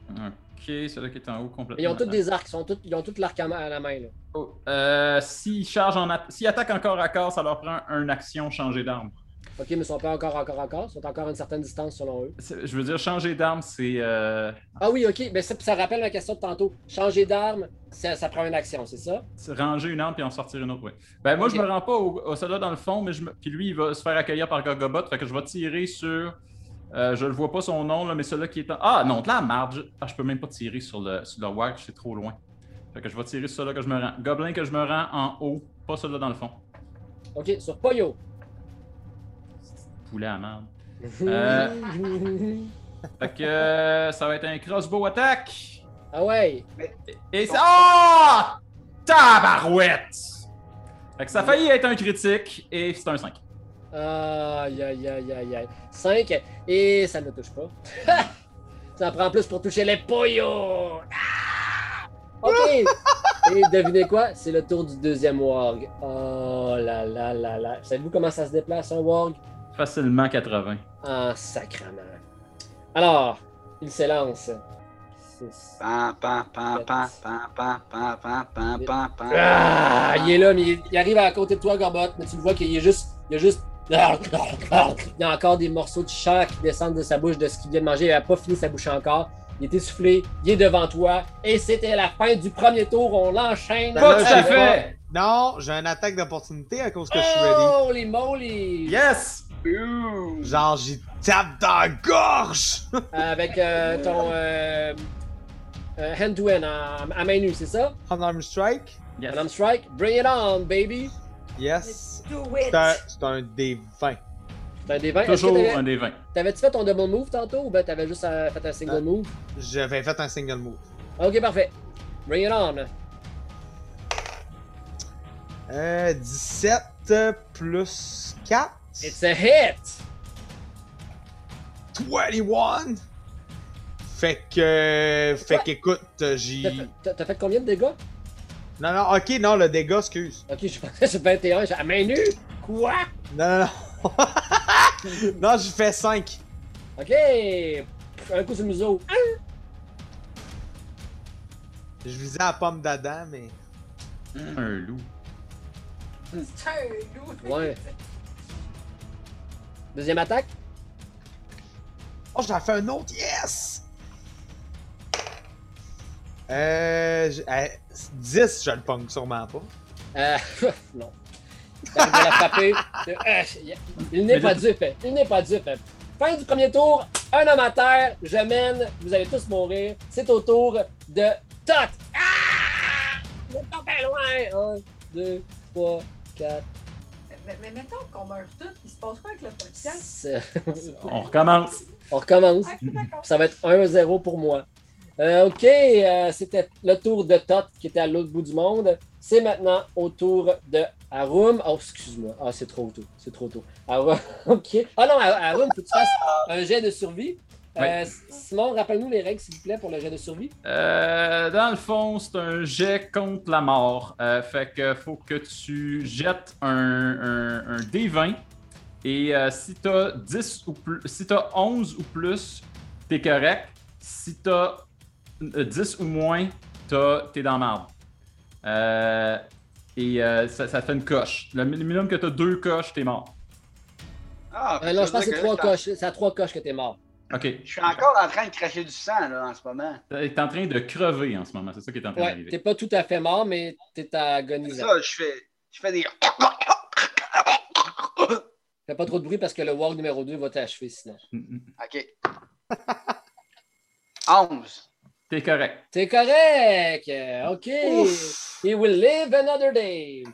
Ok, celui qui est en haut complètement. Ils ont tous des arcs. Ils, sont tous- ils ont tous l'arc à, la main. Là. Oh, euh, S'ils chargent en atta- s'ils attaquent encore à corps, ça leur prend une action changer d'arme. Ok, mais ils sont pas encore, encore, encore. Ils sont encore à une certaine distance selon eux. C'est- Je veux dire, changer d'arme, c'est. euh, Ah oui, ok. Ben, ça, ça rappelle ma question de tantôt. Changer d'arme, ça, ça prend une action, c'est ça? ranger une arme puis en sortir une autre, ouais. Ben, moi, Ok. je me rends pas au, au soldat dans le fond, mais je me... puis lui, il va se faire accueillir par Gorgobot. Fait que je vais tirer sur. Euh, je le vois pas son nom, là, mais celui qui est en. Ah, non, de la marge. Je... Ah, je peux même pas tirer sur le, sur le wag, c'est trop loin. Fait que je vais tirer sur celui que je me rends. Gobelin que je me rends en haut, pas celui-là dans le fond. Ok, sur Poyo. Poulet à merde. [LAUGHS] Euh. Fait que euh, ça va être un crossbow attack. Ah ouais. Et ça. Oh! Tabarouette! Fait que ça a failli être un critique et c'est un 5. Aïe, aïe, aïe, aïe, aïe. 5. Et ça ne touche pas. [LAUGHS] ça prend plus pour toucher les poyos. Ah! OK. Et devinez quoi? C'est le tour du deuxième warg. Oh là là là là. Savez-vous comment ça se déplace, un warg? Facilement 80. Ah, sacrement. Alors, il s'élance. Ah, il est là, mais il, arrive à côté de toi, Gorbot, mais tu le vois qu'il est juste, il a juste il y a encore des morceaux de chair qui descendent de sa bouche de ce qu'il vient de manger. Il n'a pas fini sa bouche encore. Il est essoufflé, il est devant toi. Et c'était la fin du premier tour. On l'enchaîne. Pas Pas tout à fait! Non, j'ai un attaque d'opportunité à cause que je suis ready. Holy moly! Yes! Ouh. Genre, j'y tape dans la gorge! [LAUGHS] Avec euh, ton. euh, euh, hand-to-hand à, à main nue, c'est ça? Unarmed strike? Yes. Un arm strike. Bring it on, baby! Yes. C'est un, c'est un des 20. C'est un des 20. Est-ce que Toujours un des 20. T'avais-tu fait ton double move tantôt ou ben t'avais juste euh, fait un single Euh. move? J'avais fait un single move. Ok, parfait. Bring it on. Euh, 17 plus 4. It's a hit! 21! Fait que. Fait qu'écoute, T'as j'ai. fait- T'as t'as fait combien de dégâts? Non, non, ok, non, le dégât, excuse. Ok, je pensais sur 21, j'ai à main nue! Quoi? Non, non, non. [LAUGHS] non, j'ai fait 5. Ok! Un coup sur le museau. Je visais la pomme d'Adam, mais. Un loup. C'est un loup! Ouais. Deuxième attaque? Oh, j'en fait un autre, yes! Euh, je- euh, 10, je le pogne sûrement pas. Euh, [LAUGHS] non. T'arrives à la frapper. Euh, il n'est pas dupe. Il n'est pas dupe. Fin du premier tour, un homme à terre, je mène, vous allez tous mourir. C'est au tour de Tot. Ah! Il est pas bien loin. 1, 2, 3, 4, Mais, mais mettons qu'on meurt tous, il se passe quoi avec le podcast? [LAUGHS] 6. On recommence. On recommence. Ah. Ça va être 1-0 pour moi. Euh, ok, euh, c'était le tour de Tot qui était à l'autre bout du monde. C'est maintenant au tour de Arum. Oh, excuse-moi. Ah, c'est trop tôt. C'est trop tôt. Arum, [LAUGHS] ok. Ah non, Arum, faut que tu fasses un jet de survie. Euh, Simon, rappelle-nous les règles, s'il vous plaît, pour le jet de survie. Dans le fond, c'est un jet contre la mort. Fait que faut que tu jettes un, un, un D20. Et si t'as 10 ou plus, si t'as 11 ou plus, t'es correct. Si t'as 10 ou moins, t'as- t'es dans marde. Euh, et euh, ça, ça fait une coche. Le minimum que t'as deux coches, t'es mort. Ah, Euh, non, je pense que c'est trois coches. C'est à trois coches que t'es mort. Ok. Je suis encore en train de cracher du sang là, en ce moment. T'es en train de crever en ce moment. C'est ça qui est en train Ouais, d'arriver. t'es pas tout à fait mort, mais t'es C'est agonisant. ça, je fais, je fais des. [COUGHS] Fais pas trop de bruit parce que le walk numéro 2 va t'achever sinon. Mm, mm. OK. [LAUGHS] 11. T'es correct. T'es correct! Euh, OK. He will live another day.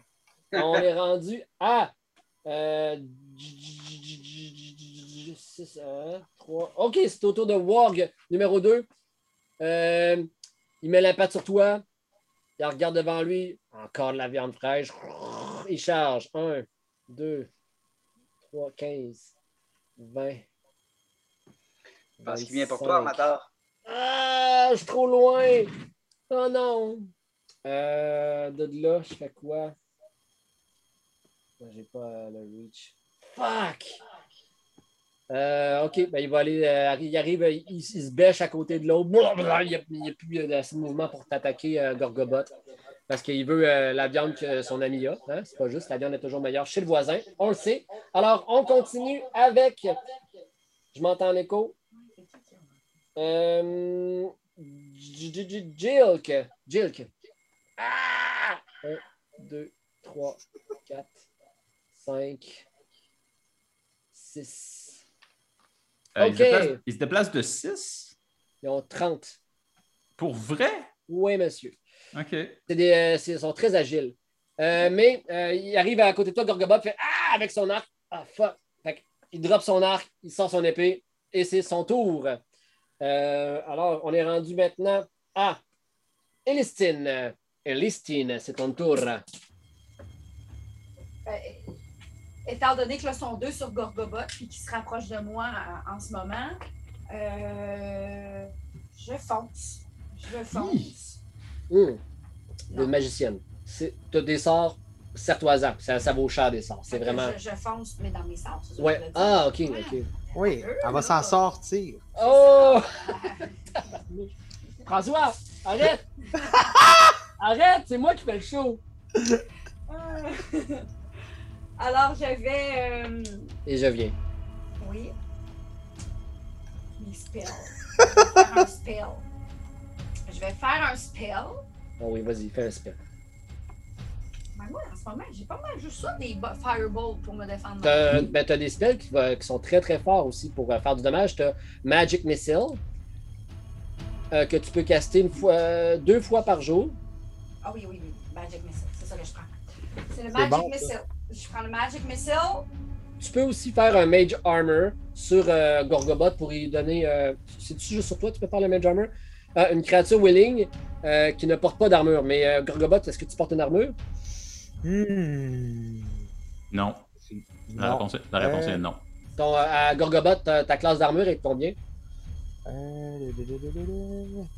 On est rendu à. Euh, 6, 3. OK, c'est au tour de Warg, numéro 2. Euh, il met l'impact sur toi. Il regarde devant lui. Encore de la viande fraîche. Il charge. 1, 2, 3, 15, 20. Parce qu'il vient pour toi, 25. amateur. Ah, je suis trop loin. Oh non. Euh, de là, je fais quoi? Moi, J'ai pas le reach. Fuck! Euh, ok, ben il va aller. euh, il arrive, il, se bêche à côté de l'autre. Il n'y a, plus assez de mouvement pour t'attaquer, Gorgobot. Parce qu'il veut la viande que son ami a. Hein? C'est pas juste, la viande est toujours meilleure chez le voisin. On le sait. Alors, on continue avec. Je m'entends en écho. Euh, Jilk. Jilk. Ah! 1, 2, 3, 4, 5, 6. Euh, il, Ok. se déplace, il se déplace de 6? Ils ont 30. Pour vrai? Oui, monsieur. Ok. C'est des, euh, ils sont très agiles. Euh, mais euh, il arrive à côté de toi, Gorgobot, fait Ah! avec son arc. Ah, fuck. Fait il drop son arc, il sort son épée et c'est son tour. Euh, alors, on est rendu maintenant à Elistine. Elistine, c'est ton tour. Euh, étant donné que là, sont deux sur Gorgobot puis qui se rapprochent de moi en, en ce moment, euh, je fonce. Je fonce. Non. Une magicienne. C'est- T'as des sorts, serre-toi-en. Ça, ça vaut cher des sorts. C'est vraiment. Je, je fonce, mais dans mes sorts. Ouais. Ah, ok, ok. Oui, elle va s'en sortir. Oh! [LAUGHS] François, arrête! [LAUGHS] arrête, c'est moi qui fais le show. [LAUGHS] Alors, je vais. euh, Et je viens. Oui. Mes spells. Je vais faire un spell. Je vais faire un spell. Oh oui, vas-y, fais un spell. Ben moi, en ce moment, j'ai pas mal juste ça, des fireballs pour me défendre. T'as ben, t'as des spells qui, va- qui sont très très forts aussi pour euh, faire du dommage. T'as Magic Missile euh, que tu peux caster une fois, euh, deux fois par jour. Ah oui, oui, oui. Magic Missile. C'est ça que je prends. C'est le Magic bon, ça. Missile. Je prends le Magic Missile. Tu peux aussi faire un Mage Armor sur euh, Gorgobot pour lui donner. euh, C'est-tu juste sur toi tu peux faire le Mage Armor? Euh, Une créature willing euh, qui ne porte pas d'armure. Mais euh, Gorgobot, est-ce que tu portes une armure? Hmm. Non. La Non. réponse, est, la réponse Euh, est non. Ton, euh, à Gorgobot, ta, ta classe d'armure est de combien? Euh,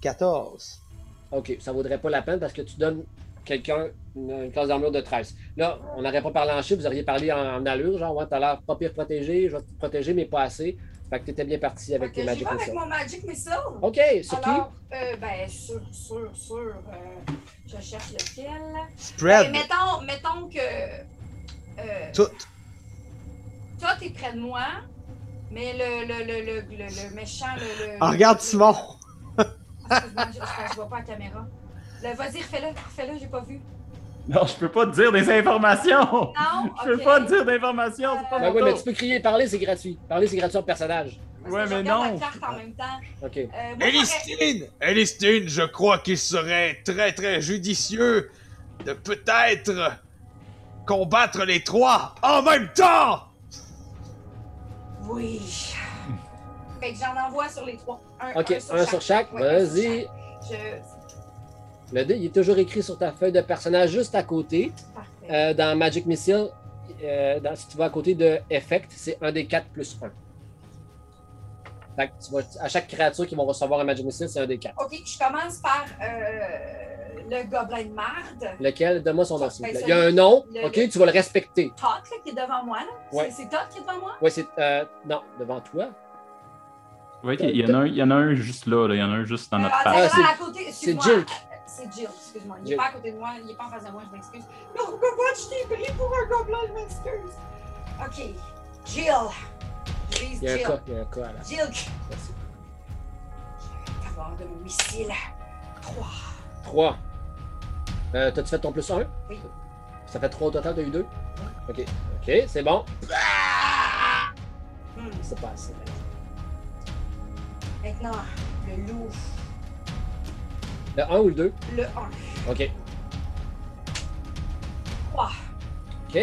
14. Ok, ça vaudrait pas la peine parce que tu donnes quelqu'un une, une classe d'armure de 13. Là, on n'aurait pas parlé en chiffres, vous auriez parlé en, en allure, genre, ouais, t'as l'air pas pire protégé, je vais te protéger, mais pas assez. Fait que t'étais bien parti avec tes Magic vais avec mon Magic Missile. Ok, sur qui? Alors, euh, ben, sur, sur, sur, euh, je cherche lequel. Spread. Ben, mettons, mettons que, euh, Tout. toi, t'es près de moi, mais le, le, le, le, le, le méchant, le, le... Ah, regarde Simon. Excuse-moi, je, je, je vois pas la caméra. Le, vas-y, refais-le, refais-le, j'ai pas vu. [LAUGHS] Non, je peux pas te dire des informations! Non? Je peux pas te dire d'informations, c'est pas Ben mon oui, mais tu peux crier, parler, c'est gratuit. Parler, c'est gratuit en personnage. Parce Ouais, mais non. carte en même temps. OK. Euh, moi, j'aurais- Elistine! Elistine, je crois qu'il serait très très judicieux de peut-être combattre les trois en même temps! Oui. Fait que j'en envoie sur les trois. Un, OK, un sur chaque. Ouais, un sur Vas-y. chaque. Je... Le dé, il est toujours écrit sur ta feuille de personnage juste à côté. Parfait. Euh, dans Magic Missile, euh, dans- si tu vas à côté de Effect, c'est un des 4 plus 1. Fait que tu vas, à chaque créature qui va recevoir un Magic Missile, c'est un des 4. OK, je commence par euh, le gobelin de marde. Lequel? Donne-moi son nom, Ben, s'il vous plaît. celui- Il y a un nom, le- OK, tu vas le respecter. Todd, là, qui est devant moi. Là. Ouais. C'est, c'est Todd qui est devant moi? Ouais, c'est. euh, non, devant toi. Ouais, il y, en a un- il y en a un juste là, là. il y en a un juste dans Euh, notre attends, face. Ah, c'est- à côté, C'est excuse-moi. Jill. C'est Jill, excuse-moi. Il n'est pas à côté de moi, il n'est pas en face de moi, je m'excuse. Non, pourquoi je t'ai pris pour un gobelin, je m'excuse. OK. Jill. Je vise Il y a un Jill. cas, il y a un cas à la. Jill. Merci. D'abord de mon missile. 3. 3. Euh, T'as-tu fait ton plus 1 Oui. Ça fait 3 au total, t'as eu 2 OK. OK, c'est bon. Hmm. C'est pas assez. Maintenant, le loup. Le 1 ou le 2 Le 1. OK. 3. OK.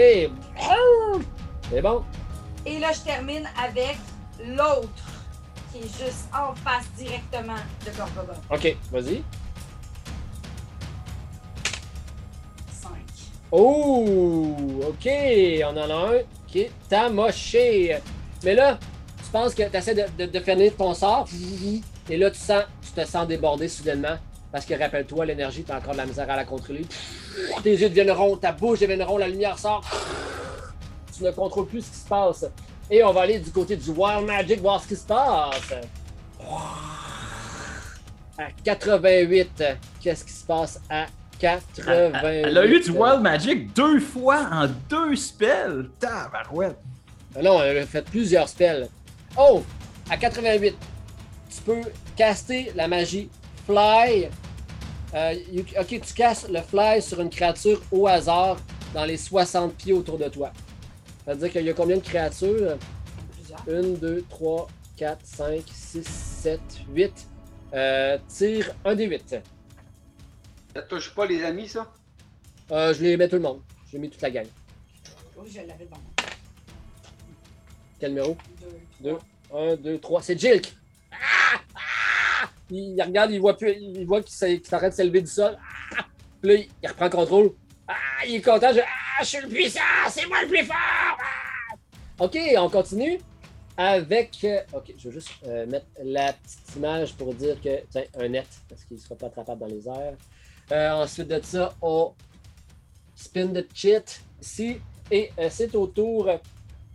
C'est bon. Et là, je termine avec l'autre qui est juste en face directement de Gorgobot. OK, vas-y. 5. Oh, OK. On en a un qui est tamoché. Mais là, tu penses que tu essaies de, de, de finir ton sort? Et là, tu sens, tu te sens débordé soudainement. Parce que rappelle-toi, l'énergie, tu as encore de la misère à la contrôler. Tes yeux deviennent ronds, ta bouche devient ronde, la lumière sort. Tu ne contrôles plus ce qui se passe. Et on va aller du côté du Wild Magic voir ce qui se passe. À 88. Qu'est-ce qui se passe à 88? Elle a eu du Wild Magic deux fois en deux spells! Tabarouette! Non, elle a fait plusieurs spells. Oh! À 88, tu peux caster la magie Fly. Euh, you- ok, tu castes le Fly sur une créature au hasard dans les 60 pieds autour de toi. Ça veut dire qu'il y a combien de créatures? Plusieurs. 1, 2, 3, 4, 5, 6, 7, 8. Euh, tire un des 8. Ça touche pas les amis, ça? Euh, je les mets tout le monde. J'ai mis toute la gang. Oui, je l'avais. Quel numéro? 2. Deux. 1, 2, 3. C'est Jilk! Il, regarde, il voit, plus, il voit qu'il train de s'élever du sol. Ah! Puis là, il, reprend contrôle. Ah! Il est content. Je, ah! Je suis le puissant! C'est moi le plus fort! Ah! OK, on continue avec. euh, OK, je vais juste euh, mettre la petite image pour dire que. Tiens, un net, parce qu'il ne sera pas attrapable dans les airs. Euh, ensuite de ça, on spin the cheat ici. Et c'est au tour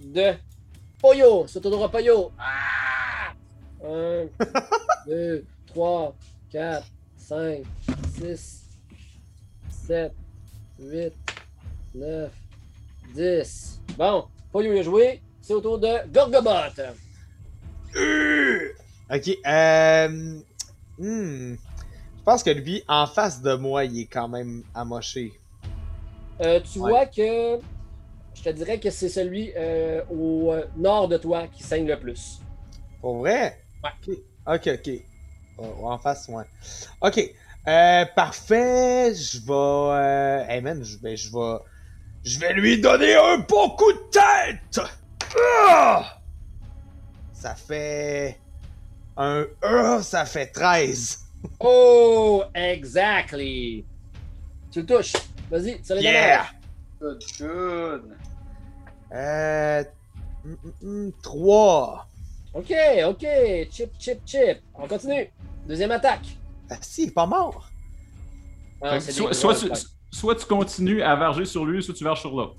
de Poyo, c'est au tour de Poyo. Ah! 1, 2, [LAUGHS] 3, 4, 5, 6, 7, 8, 9, 10. Bon, Poyo il a joué. C'est au tour de Gorgobot. Euh, Ok, euh... hmm, Je pense que lui, en face de moi, il est quand même amoché. Euh, tu Ouais. vois que je te dirais que c'est celui euh, au nord de toi qui saigne le plus. Pour vrai? Ouais. Ok, ok. ok. Oh, en face, ouais. Ok. Euh, parfait. Je vais. Euh... Hey man, je vais, je vais. Je vais lui donner un bon coup de tête! Ah! Ça fait. Un E, ça fait 13. [LAUGHS] Oh, exactly. Tu le touches. Vas-y, le Yeah! Good, good. Euh. hum, hum, hum, 3. Ok, ok. Chip, chip, chip. On continue. Deuxième attaque. Ah, si, il est pas mort. Ah, c'est soit, tu, vagues. soit tu continues à varger sur lui, soit tu varges sur l'autre.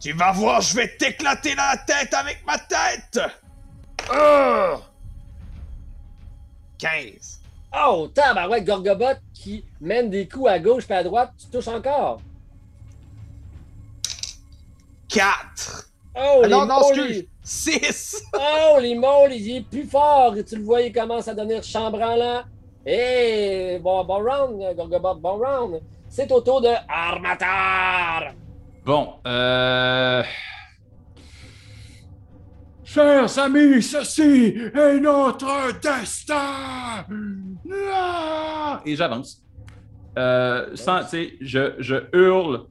Tu vas voir, je vais t'éclater la tête avec ma tête! Ah! 15. Oh, tabarouette, Gorgobot qui mène des coups à gauche et à droite. Tu touches encore. 4. Oh, Ah les non, non, excuse. 6! [LAUGHS] Oh, les moly, il est plus fort. Et tu le vois, il commence à devenir chambranlant. Et bon, bon round, Gorgobot, bon round. C'est au tour de Armatar. Bon, euh... Chers amis, ceci est notre destin! Ah! Et j'avance. Euh, sans, tu sais, je, je hurle.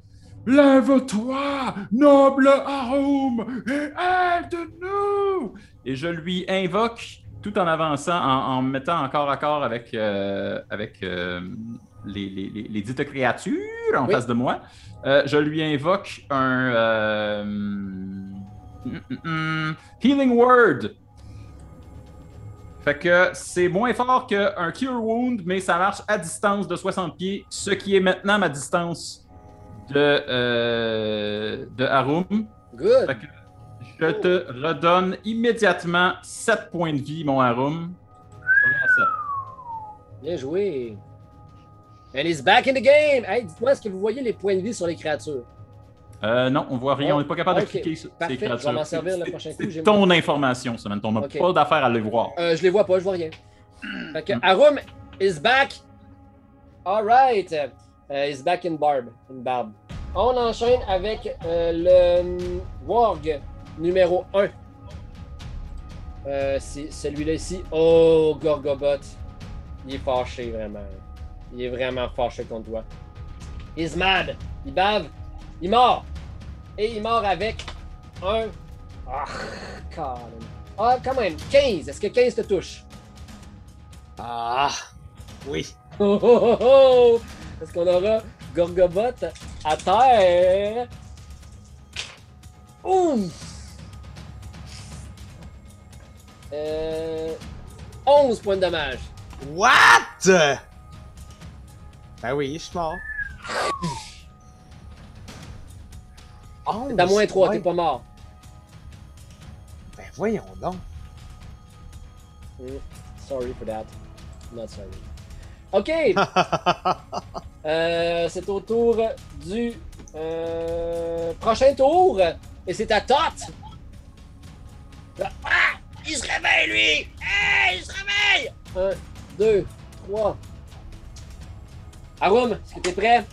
Lève-toi, noble Arum, et aide-nous! Et je lui invoque, tout en avançant, en, en me mettant encore à corps avec, euh, avec euh, les, les, les, les dites créatures en Oui. face de moi. Euh, je lui invoque un mm, mm, mm, Healing Word. Fait que c'est moins fort qu'un Cure Wound, mais ça marche à distance de 60 pieds, ce qui est maintenant ma distance de, euh, de Harum. Good. Fait que je te redonne immédiatement 7 points de vie, mon Harum. Bien joué. And he's back in the game. Hey, dites-moi, est-ce que vous voyez les points de vie sur les créatures? Euh, non, on voit rien. Oh, on n'est pas capable de cliquer sur Parfait, ces je vais créatures. m'en servir le prochain coup, C'est ton information, ça, man. On n'a pas d'affaire à les voir. Euh, je les vois pas, je vois rien. Fait que Hmm. Arum is back. Alright. Uh, is back in Barb. In Barb. On enchaîne avec euh, le Warg numéro 1. Euh, c'est celui-là ici. Oh, Gorgobot. Il est fâché, vraiment. Il est vraiment fâché contre toi. He's mad. Il bave. Il mord. Et il mord avec un. Ah, Colin. Ah, quand même. 15. Est-ce que 15 te touche? Ah! Oui. Oh, oh, oh, Est-ce qu'on aura Gorgobot à terre? Ouf! Euh, 11 points de dommage. What? Ben oui, je suis mort. Oh, T'as moins 3, ouais. t'es pas mort. Ben voyons donc. Mm, Sorry for that. Not sorry. OK! [LAUGHS] Euh, c'est au tour du euh, prochain tour. Et c'est à Tot. Ah! Il se réveille, lui! Hey, il se réveille! Un, deux, trois. Arum, est-ce que t'es prêt?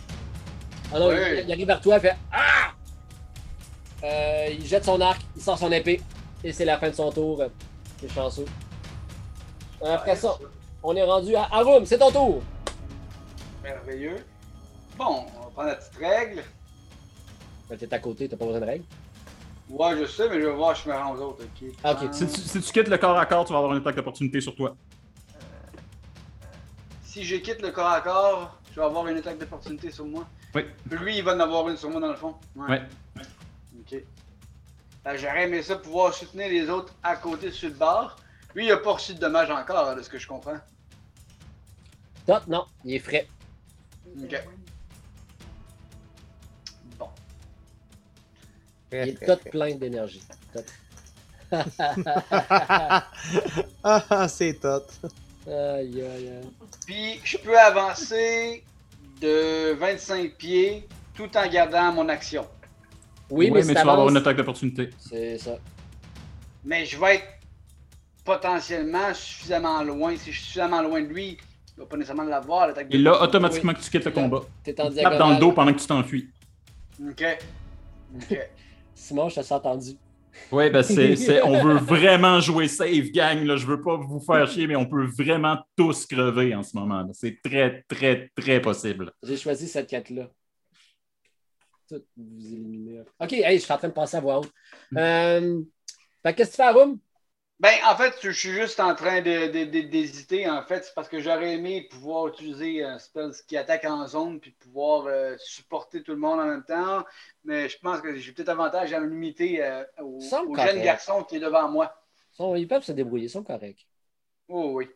Ah non, Oui. il, il arrive vers toi, il fait Ah! Euh, il jette son arc, il sort son épée. Et c'est la fin de son tour. Il est chanceux. Après ça, on est rendu à Arum, c'est ton tour. Merveilleux. Bon, on va prendre la petite règle. Ben, T'es à côté, t'as pas besoin de règles. Ouais, je sais, mais je vais voir si je me rends aux autres, ok? Ah, ok. Si tu, si tu quittes le corps à corps, tu vas avoir une attaque d'opportunité sur toi. Si je quitte le corps à corps, je vais avoir une attaque d'opportunité sur moi. Oui. Lui, il va en avoir une sur moi dans le fond. Ouais. Ok. Ben, J'aurais aimé ça pouvoir soutenir les autres à côté sur le bord. Lui, il a pas reçu de dommages encore, de ce que je comprends. Tot, non, il est frais. Ok. Bon. Il est tout plein d'énergie. Tot. [LAUGHS] ah, c'est tout. Aïe, aïe, aïe. Puis, je peux avancer de 25 pieds tout en gardant mon action. Oui, Ouais, mais, mais tu vas avoir une attaque d'opportunité. c'est ça. Mais je vais être potentiellement suffisamment loin. Si je suis suffisamment loin de lui, il va pas nécessairement l'avoir, l'attaque Et là, automatiquement que tu quittes le combat. T'es en Tu tapes dans le dos diagonale. pendant que tu t'enfuis. Ok. Ok. [LAUGHS] Simon, je te sens tendu. Ouais, ben c'est, c'est- on veut [LAUGHS] vraiment jouer safe, gang. Là. Je veux pas vous faire chier, mais on peut vraiment tous crever en ce moment. là. C'est très, très, très possible. J'ai choisi cette quête-là. Tout vous éliminer. Ok, hey, je suis en train de passer à voix haute. Euh, fait que qu'est-ce que tu fais, Arum? Ben, en fait, je suis juste en train d'hésiter. En fait, c'est parce que j'aurais aimé pouvoir utiliser un spell qui attaque en zone puis pouvoir euh, supporter tout le monde en même temps. Mais je pense que j'ai peut-être avantage à me limiter euh, au, jeune garçon qui est devant moi. Ils peuvent se débrouiller, ils sont corrects. Oh oui.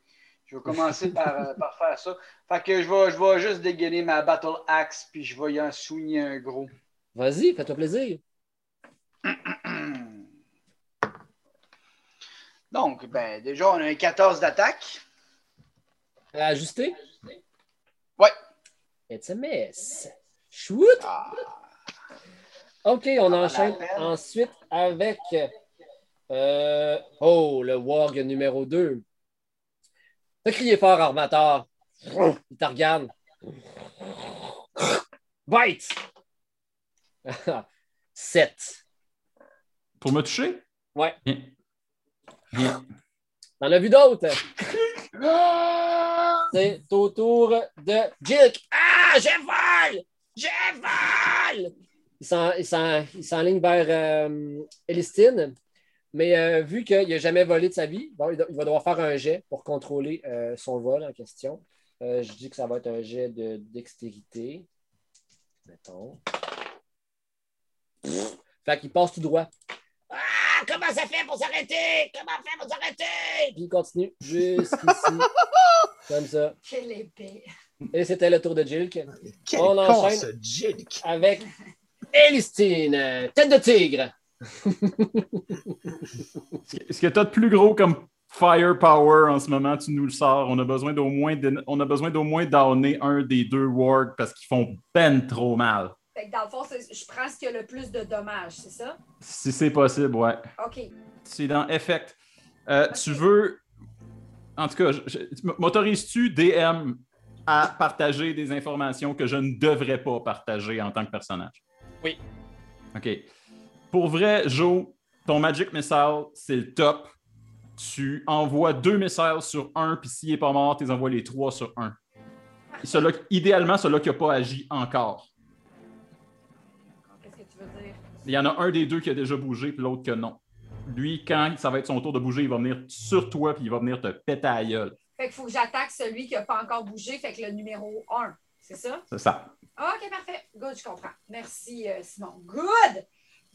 Je vais commencer par, euh, [LAUGHS] par faire ça. Fait que je vais, je vais juste dégainer ma Battle Axe puis je vais y en soigner un gros. Vas-y, fais-toi plaisir. [CLEARS THROAT] Donc, ben, déjà, on a un 14 d'attaque. Ajusté? Ouais. It's a miss. Shoot! Ah. OK, on la enchaîne ensuite avec. euh, oh, le Warg numéro 2. T'as crié fort, Armateur. Il te regarde. Bite! [LAUGHS] 7. Pour me toucher? Ouais. Bien. Bien. T'en as vu d'autres? C'est au tour de Jilk. Ah, je vole! Je vole! Il s'en- il s'en- il s'enligne vers euh, Elistine. Mais euh, vu qu'il n'a jamais volé de sa vie, bon, il, va devoir faire un jet pour contrôler euh, son vol en question. Je dis que ça va être un jet de dextérité. Mettons. Fait qu'il passe tout droit. Comment ça fait pour s'arrêter? Comment ça fait pour s'arrêter? Puis il continue jusqu'ici. [LAUGHS] comme ça. Quelle épée. Et c'était le tour de Jilk Quel On con, enchaîne. ce Jilk. avec Elistine, tête de tigre. Ce que tu as de plus gros comme firepower en ce moment, tu nous le sors. On a besoin d'au moins de- on a besoin d'au moins downer un des deux wargs parce qu'ils font ben trop mal. Fait que dans le fond, je prends ce qui a le plus de dommages, c'est ça? Si c'est possible, ouais. OK. C'est dans Effect. Euh, Tu veux. En tout cas, m'autorises-tu, DM, à partager des informations que je ne devrais pas partager en tant que personnage? Oui. OK. Pour vrai, Joe, ton Magic Missile, c'est le top. Tu envoies deux missiles sur un, puis s'il n'est pas mort, tu les envoies les trois sur un. Celui-là- idéalement, celui-là qui n'a pas agi encore. Il y en a un des deux qui a déjà bougé, puis l'autre que non. Lui, quand ça va être son tour de bouger, il va venir sur toi, puis il va venir te péter à la gueule. Fait qu'il faut que j'attaque celui qui n'a pas encore bougé, fait que le numéro 1. C'est ça? C'est ça. OK, parfait. Good, je comprends. Merci, euh, Simon. Good!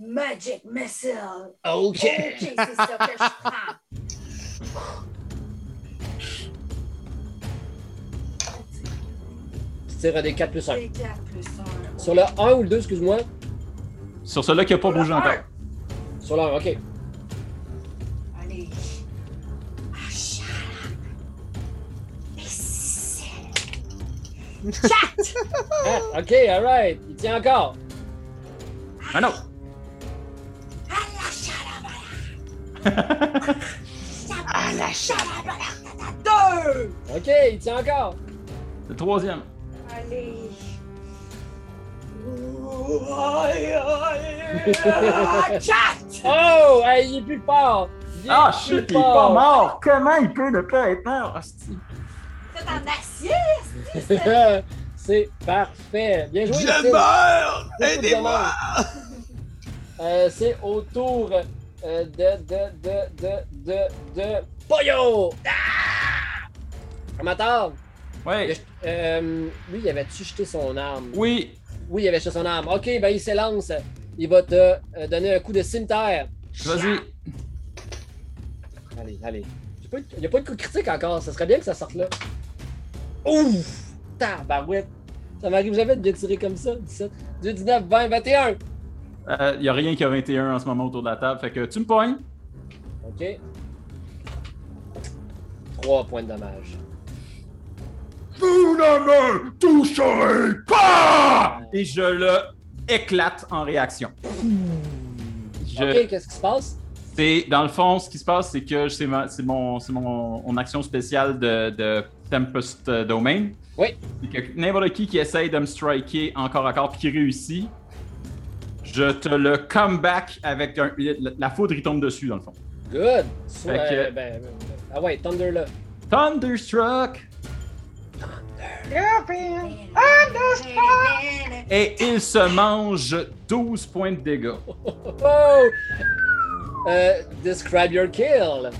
Magic Missile. OK. OK, c'est ça que je prends. Tu tires un des 4 plus 1. C'est 4 plus 1. Sur le 1 ou le 2, excuse-moi. Sur celui-là qui n'a pas bougé encore. Sur 1, OK. Allez. Ah, Chat! [LAUGHS] Ah, OK, all right. Il tient encore. Un autre. À la Deux! OK, il tient encore. Le troisième. Allez. Ah! Oh, il est plus fort. Ah, plus shit, il est pas fort. mort. Comment il peut ne pas être mort? C'est en acier! C'est parfait. Bien joué. Je meurs! Aidez-moi! Euh, c'est au tour euh, de, de, de, de, de, de Poyo! Ah! Amateur, Ouais. euh, lui, il avait-tu jeté son arme? Oui. Oui, il avait son arme. OK, ben il s'élance. Il va te euh, donner un coup de cimetière. Vas-y. Allez, allez. J'ai pas eu de- Il n'y a pas de coup critique encore. Ça serait bien que ça sorte là. Ouf! Tabarouette! Ça m'arrive jamais de bien tirer comme ça. 17, 2, 19, 20, 21. Il n'y a rien qui a 21 en ce moment autour de la table. Fait que tu me pognes. OK. 3 points de dommage. Vous ne me toucherez pas! Et je le éclate en réaction. Je- OK, qu'est-ce qui se passe? C'est dans le fond, ce qui se passe, c'est que c'est ma- c'est mon, c'est mon, mon action spéciale de, de Tempest euh, Domain. Oui. C'est que n'importe qui qui essaye de me striker encore encore puis qui réussit, je te le come back avec un- la, la foudre il tombe dessus dans le fond. Good! Soit, Fait que- euh, ben, ah ouais, Thunder là. Thunderstruck et il se mange 12 points de dégâts. [LAUGHS] Oh! Euh, describe your kill.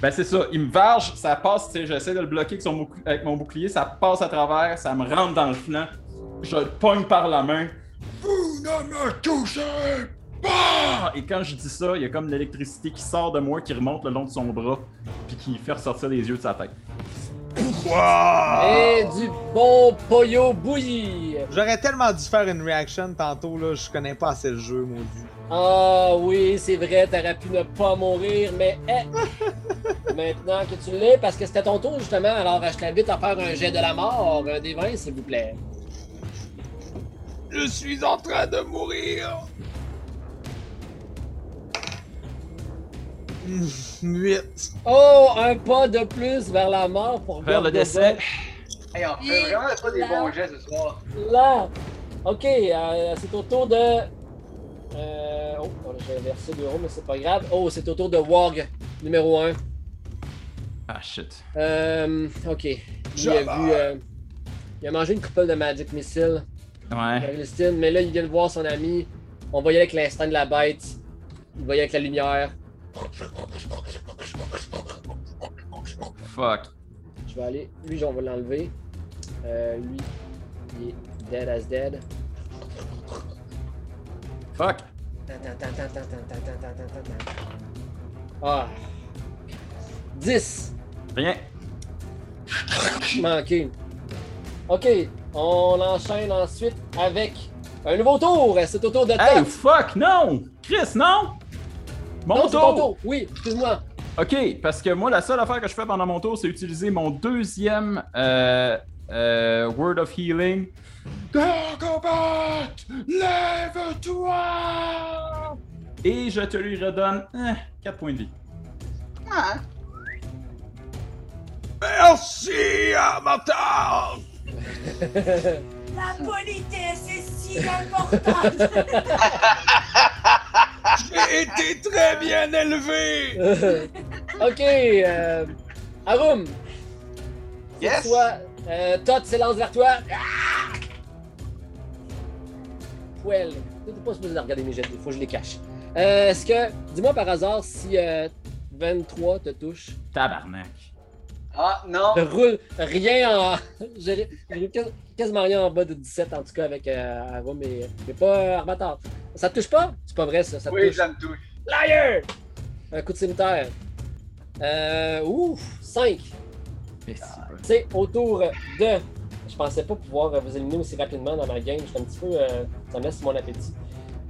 Ben c'est ça, il me varge, ça passe, tu sais, j'essaie de le bloquer avec, son bouc- avec mon bouclier, ça passe à travers, ça me rentre dans le flanc, je le pogne par la main. Vous ne me touchez pas! Et quand je dis ça, il y a comme l'électricité qui sort de moi, qui remonte le long de son bras, puis qui fait ressortir les yeux de sa tête. Et du bon Poyo bouilli. J'aurais tellement dû faire une reaction tantôt, là. Je connais pas assez le jeu, maudit. Ah oui, c'est vrai, t'aurais pu ne pas mourir, mais eh, [LAUGHS] maintenant que tu l'es, parce que c'était ton tour justement, alors je t'invite à faire un jet de la mort, un des 20, s'il vous plaît. Je suis en train de mourir! 8. Oh, un pas de plus vers la mort pour Faire le décès. Hey, on fait vraiment pas des bons gestes ce soir. Là. Ok, euh, c'est au tour de. Euh... Oh, j'ai versé l'euro, mais c'est pas grave. Oh, c'est au tour de Warg, numéro 1. Ah shit. Euh, ok. Il a vu. euh, il a mangé une couple de Magic Missile. Ouais. Mais là, il vient de voir son ami. On va y aller avec l'instinct de la bête. Il va y aller avec la lumière. Fuck. Je vais aller. Lui, on va l'enlever. Euh, lui, il est dead as dead. Fuck. Ah. 10. Rien. Manqué. Ok, on enchaîne ensuite avec un nouveau tour. C'est au tour de Hey, fuck, non! Chris, non! Mon Non, tour! ton tour. Oui, excuse-moi. Ok, parce que moi, la seule affaire que je fais pendant mon tour, c'est utiliser mon deuxième euh, euh, Word of Healing. Lève-toi! Et je te lui redonne 4 points de vie. Ouais. Merci, Avatar! La politesse est si importante! [LAUGHS] J'ai été très bien élevé! [LAUGHS] ok, euh, Arum. Yes. Toi, euh, Todd s'élance vers toi. Ah! Well, t'es pas supposé de regarder mes jets, il faut que je les cache. Euh, Est-ce que, dis-moi par hasard si euh, 23 te touche? Tabarnak. Ah, non. Je roule rien en. [LAUGHS] Quas- quasiment rien en bas de 17 en tout cas avec euh, Arum, mais, mais pas euh, Armateur. Ça te touche pas? C'est pas vrai ça, ça te Oui, touche. ça me touche. Liar! Un coup de cimetière. Euh, ouf, 5. Mais c'est pas- C'est au tour de. Je pensais pas pouvoir vous éliminer aussi rapidement dans ma game. J'étais un petit peu. euh, ça me laisse mon appétit.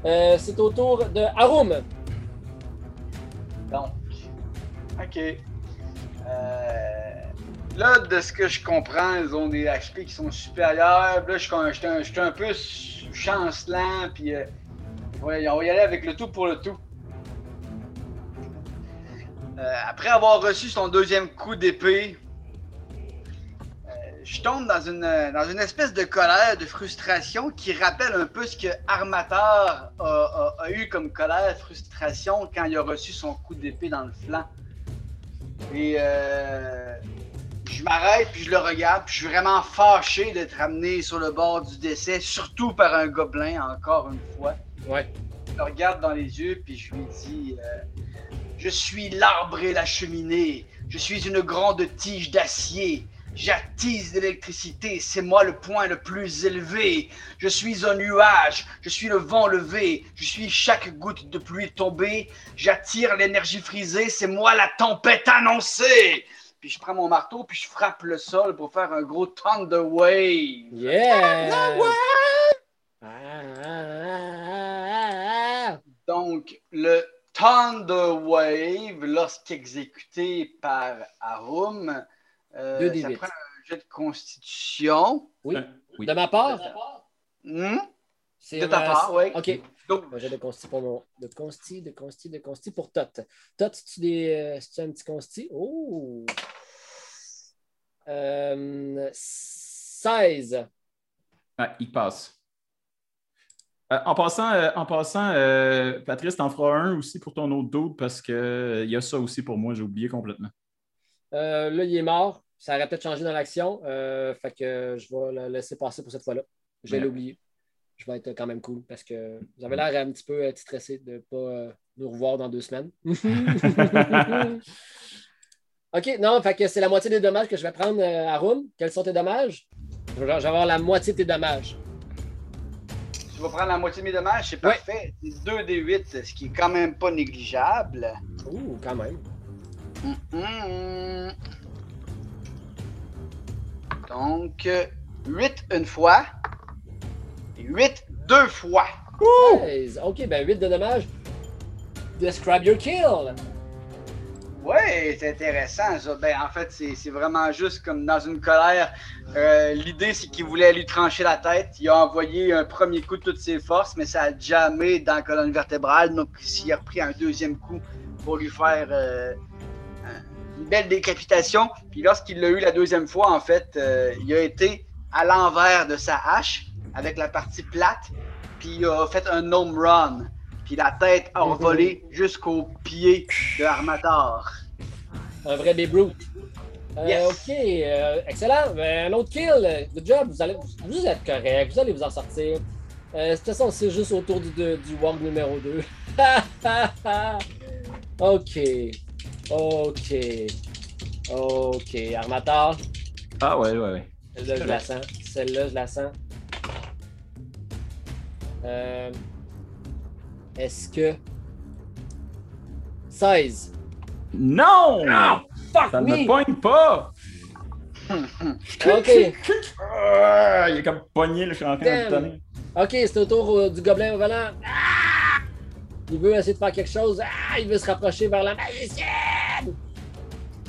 Euh, c'est au tour de Arum. Donc, OK. Euh, là, de ce que je comprends, ils ont des HP qui sont supérieurs. Là, je suis un- peu chancelant, puis euh, on va y aller avec le tout pour le tout. Euh, après avoir reçu son deuxième coup d'épée, euh, je tombe dans une, espèce de colère, de frustration qui rappelle un peu ce que Armateur a, a- a eu comme colère, frustration quand il a reçu son coup d'épée dans le flanc. Et euh, je m'arrête, puis je le regarde, puis je suis vraiment fâché d'être amené sur le bord du décès, surtout par un gobelin, encore une fois. Ouais. Je le regarde dans les yeux, puis je lui dis euh, Je suis l'arbre et la cheminée. Je suis une grande tige d'acier. J'attise l'électricité, c'est moi le point le plus élevé. Je suis un nuage, je suis le vent levé, je suis chaque goutte de pluie tombée. J'attire l'énergie frisée, c'est moi la tempête annoncée. Puis je prends mon marteau, puis je frappe le sol pour faire un gros Thunder Wave. Yeah! Ah, ah, ah, ah. Donc, le Thunder Wave, lorsqu'exécuté par Arum, euh, ça prend un jet de constitution. Oui. Euh, oui. De ma part, Hmm? De ta part, oui. Ok. Donc, Un jet de consti pour mon. De consti, de consti, de consti pour Tot. Tot, tu des. euh, tu un petit consti? Oh! Euh, 16. Ouais, il passe. Euh, en passant, euh, en passant euh, Patrice, t'en feras un aussi pour ton autre doute parce que il y a ça aussi pour moi, j'ai oublié complètement. Euh, là, il est mort. Ça aurait peut-être changé dans l'action. Euh, fait que je vais le laisser passer pour cette fois-là. Je vais Ouais. Je vais être quand même cool parce que vous avez l'air un petit peu euh, stressé de ne pas euh, nous revoir dans deux semaines. [LAUGHS] OK, non, fait que c'est la moitié des dommages que je vais prendre euh, à Room. Quels sont tes dommages? Je vais avoir la moitié de tes dommages. tu vas prendre la moitié de mes dommages, c'est parfait. C'est 2 des 8, ce qui est quand même pas négligeable. Ouh, quand même. Donc, 8 une fois. Et 8 deux fois. 16. OK, ben 8 de dommages. Describe your kill. Ouais, c'est intéressant ça. Ben, en fait, c'est c'est vraiment juste comme dans une colère. Euh, L'idée, c'est qu'il voulait lui trancher la tête. Il a envoyé un premier coup de toutes ses forces, mais ça a jamais dans la colonne vertébrale. Donc, s'il a repris un deuxième coup pour lui faire euh, un- une belle décapitation. Puis lorsqu'il l'a eu la deuxième fois, en fait, euh, il a été à l'envers de sa hache avec la partie plate. Puis il a fait un home run. Puis la tête a volé jusqu'au pied de Armator. Un vrai Babe. Euh, Yes. Ok, euh, excellent. Ben, un autre kill. Good job. Vous, allez, vous êtes correct. Vous allez vous en sortir. Euh, de toute façon, c'est juste autour du, du numéro 2. [LAUGHS] ok. Ok. Ok. Armateur. Ah ouais, ouais, ouais. Celle-là, je la sens. Celle-là, je la sens. Euh, Est-ce que. 16. Non! Fuck Ça ne me! poigne pas! [LAUGHS] Ok. Ah, il est comme pogné, là, je suis en train de le donner. Ok, c'est au tour euh, du gobelin volant. Ah! Il veut essayer de faire quelque chose. Ah! Il veut se rapprocher vers la magicienne.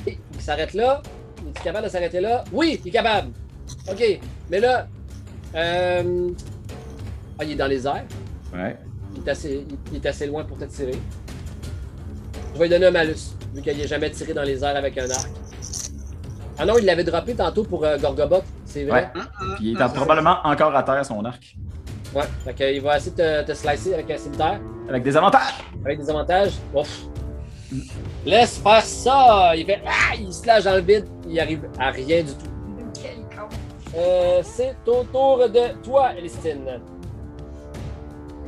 Et Il s'arrête là. Il est capable de s'arrêter là? Oui, il est capable. Ok, mais là. Euh... Ah, il est dans les airs? Ouais. Il est assez, il- est assez loin pour te tirer. Je vais lui donner un malus, vu qu'il n'a jamais tiré dans les airs avec un arc. Ah non, il l'avait droppé tantôt pour euh, Gorgobot, c'est vrai. Ouais. Puis il est probablement encore à terre, son arc. Ouais. Fait qu'il va essayer de te, te slicer avec un cimetière, Avec des avantages! avec des avantages? Ouf. Laisse faire ça! Il fait Ah! Il se lâche dans le vide, il arrive à rien du tout. Quel con. Euh, c'est au tour de toi, Elistine.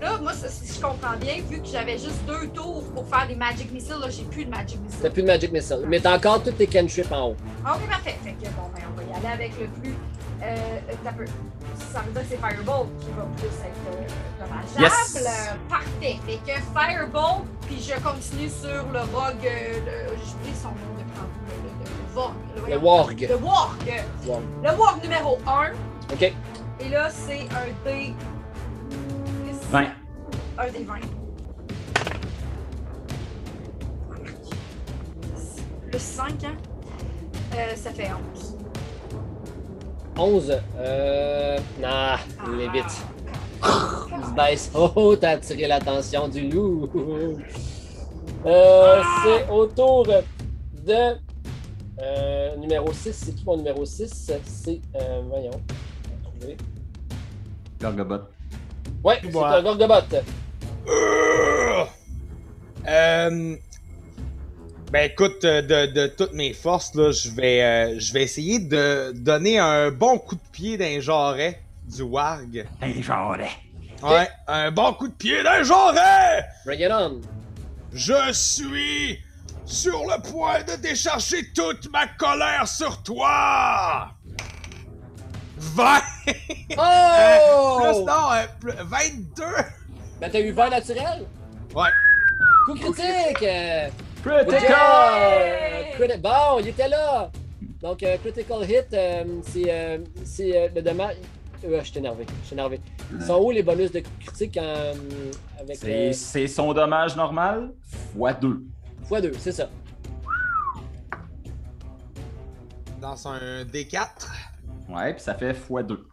Là, moi, ça, si je comprends bien, vu que j'avais juste deux tours pour faire des Magic Missiles, là, j'ai plus de Magic T'as Missiles. plus de Magic Missile, mais t'as encore tous tes cantrips en haut. Ah, Ok, parfait. Fait que bon, ben, on va y aller avec le plus. Euh, t'as peu. Ça veut dire que c'est Firebolt qui va plus être euh, dommageable. Yes. Parfait. Fait que Firebolt, puis je continue sur le Vogue. Euh, le- J'oublie son nom de prendre. Le, le, le Vogue. Le. Warg. Le Warg. Warg. Le Warg numéro 1. Ok. Et là, c'est un D. 20. Un des 20. Plus 5, hein? Euh, ça fait 11. 11. Euh. Nah, il est vite. Ah. Il se baisse. Oh, oh, t'as attiré l'attention du loup. Euh, c'est au tour de euh, numéro 6. C'est qui mon numéro 6? C'est. Euh, voyons. On va trouver. Gorgobot. Ouais, c'est Ouais. un Gorgobot. Euh, ben écoute, euh, de, de toutes mes forces, là, je vais, euh, je vais essayer de donner un bon coup de pied d'un jarret du Warg. Un jarret. Ouais, un bon coup de pied d'un jarret! Bring it on. Je suis sur le point de décharger toute ma colère sur toi! 20! Oh! Plus, non, euh, plus- 22! Ben, t'as eu 20 naturel? Ouais. Coup critique! euh, Critical! Criti- Bon, il était là! Donc, euh, critical hit, euh, c'est euh, c'est, euh, le dommage. Euh, je suis énervé, je suis énervé. Ils sont où les bonus de critique avec C'est euh, c'est son dommage normal fois 2. x2, c'est ça. Dans un D4. Ouais, puis ça fait fois 2.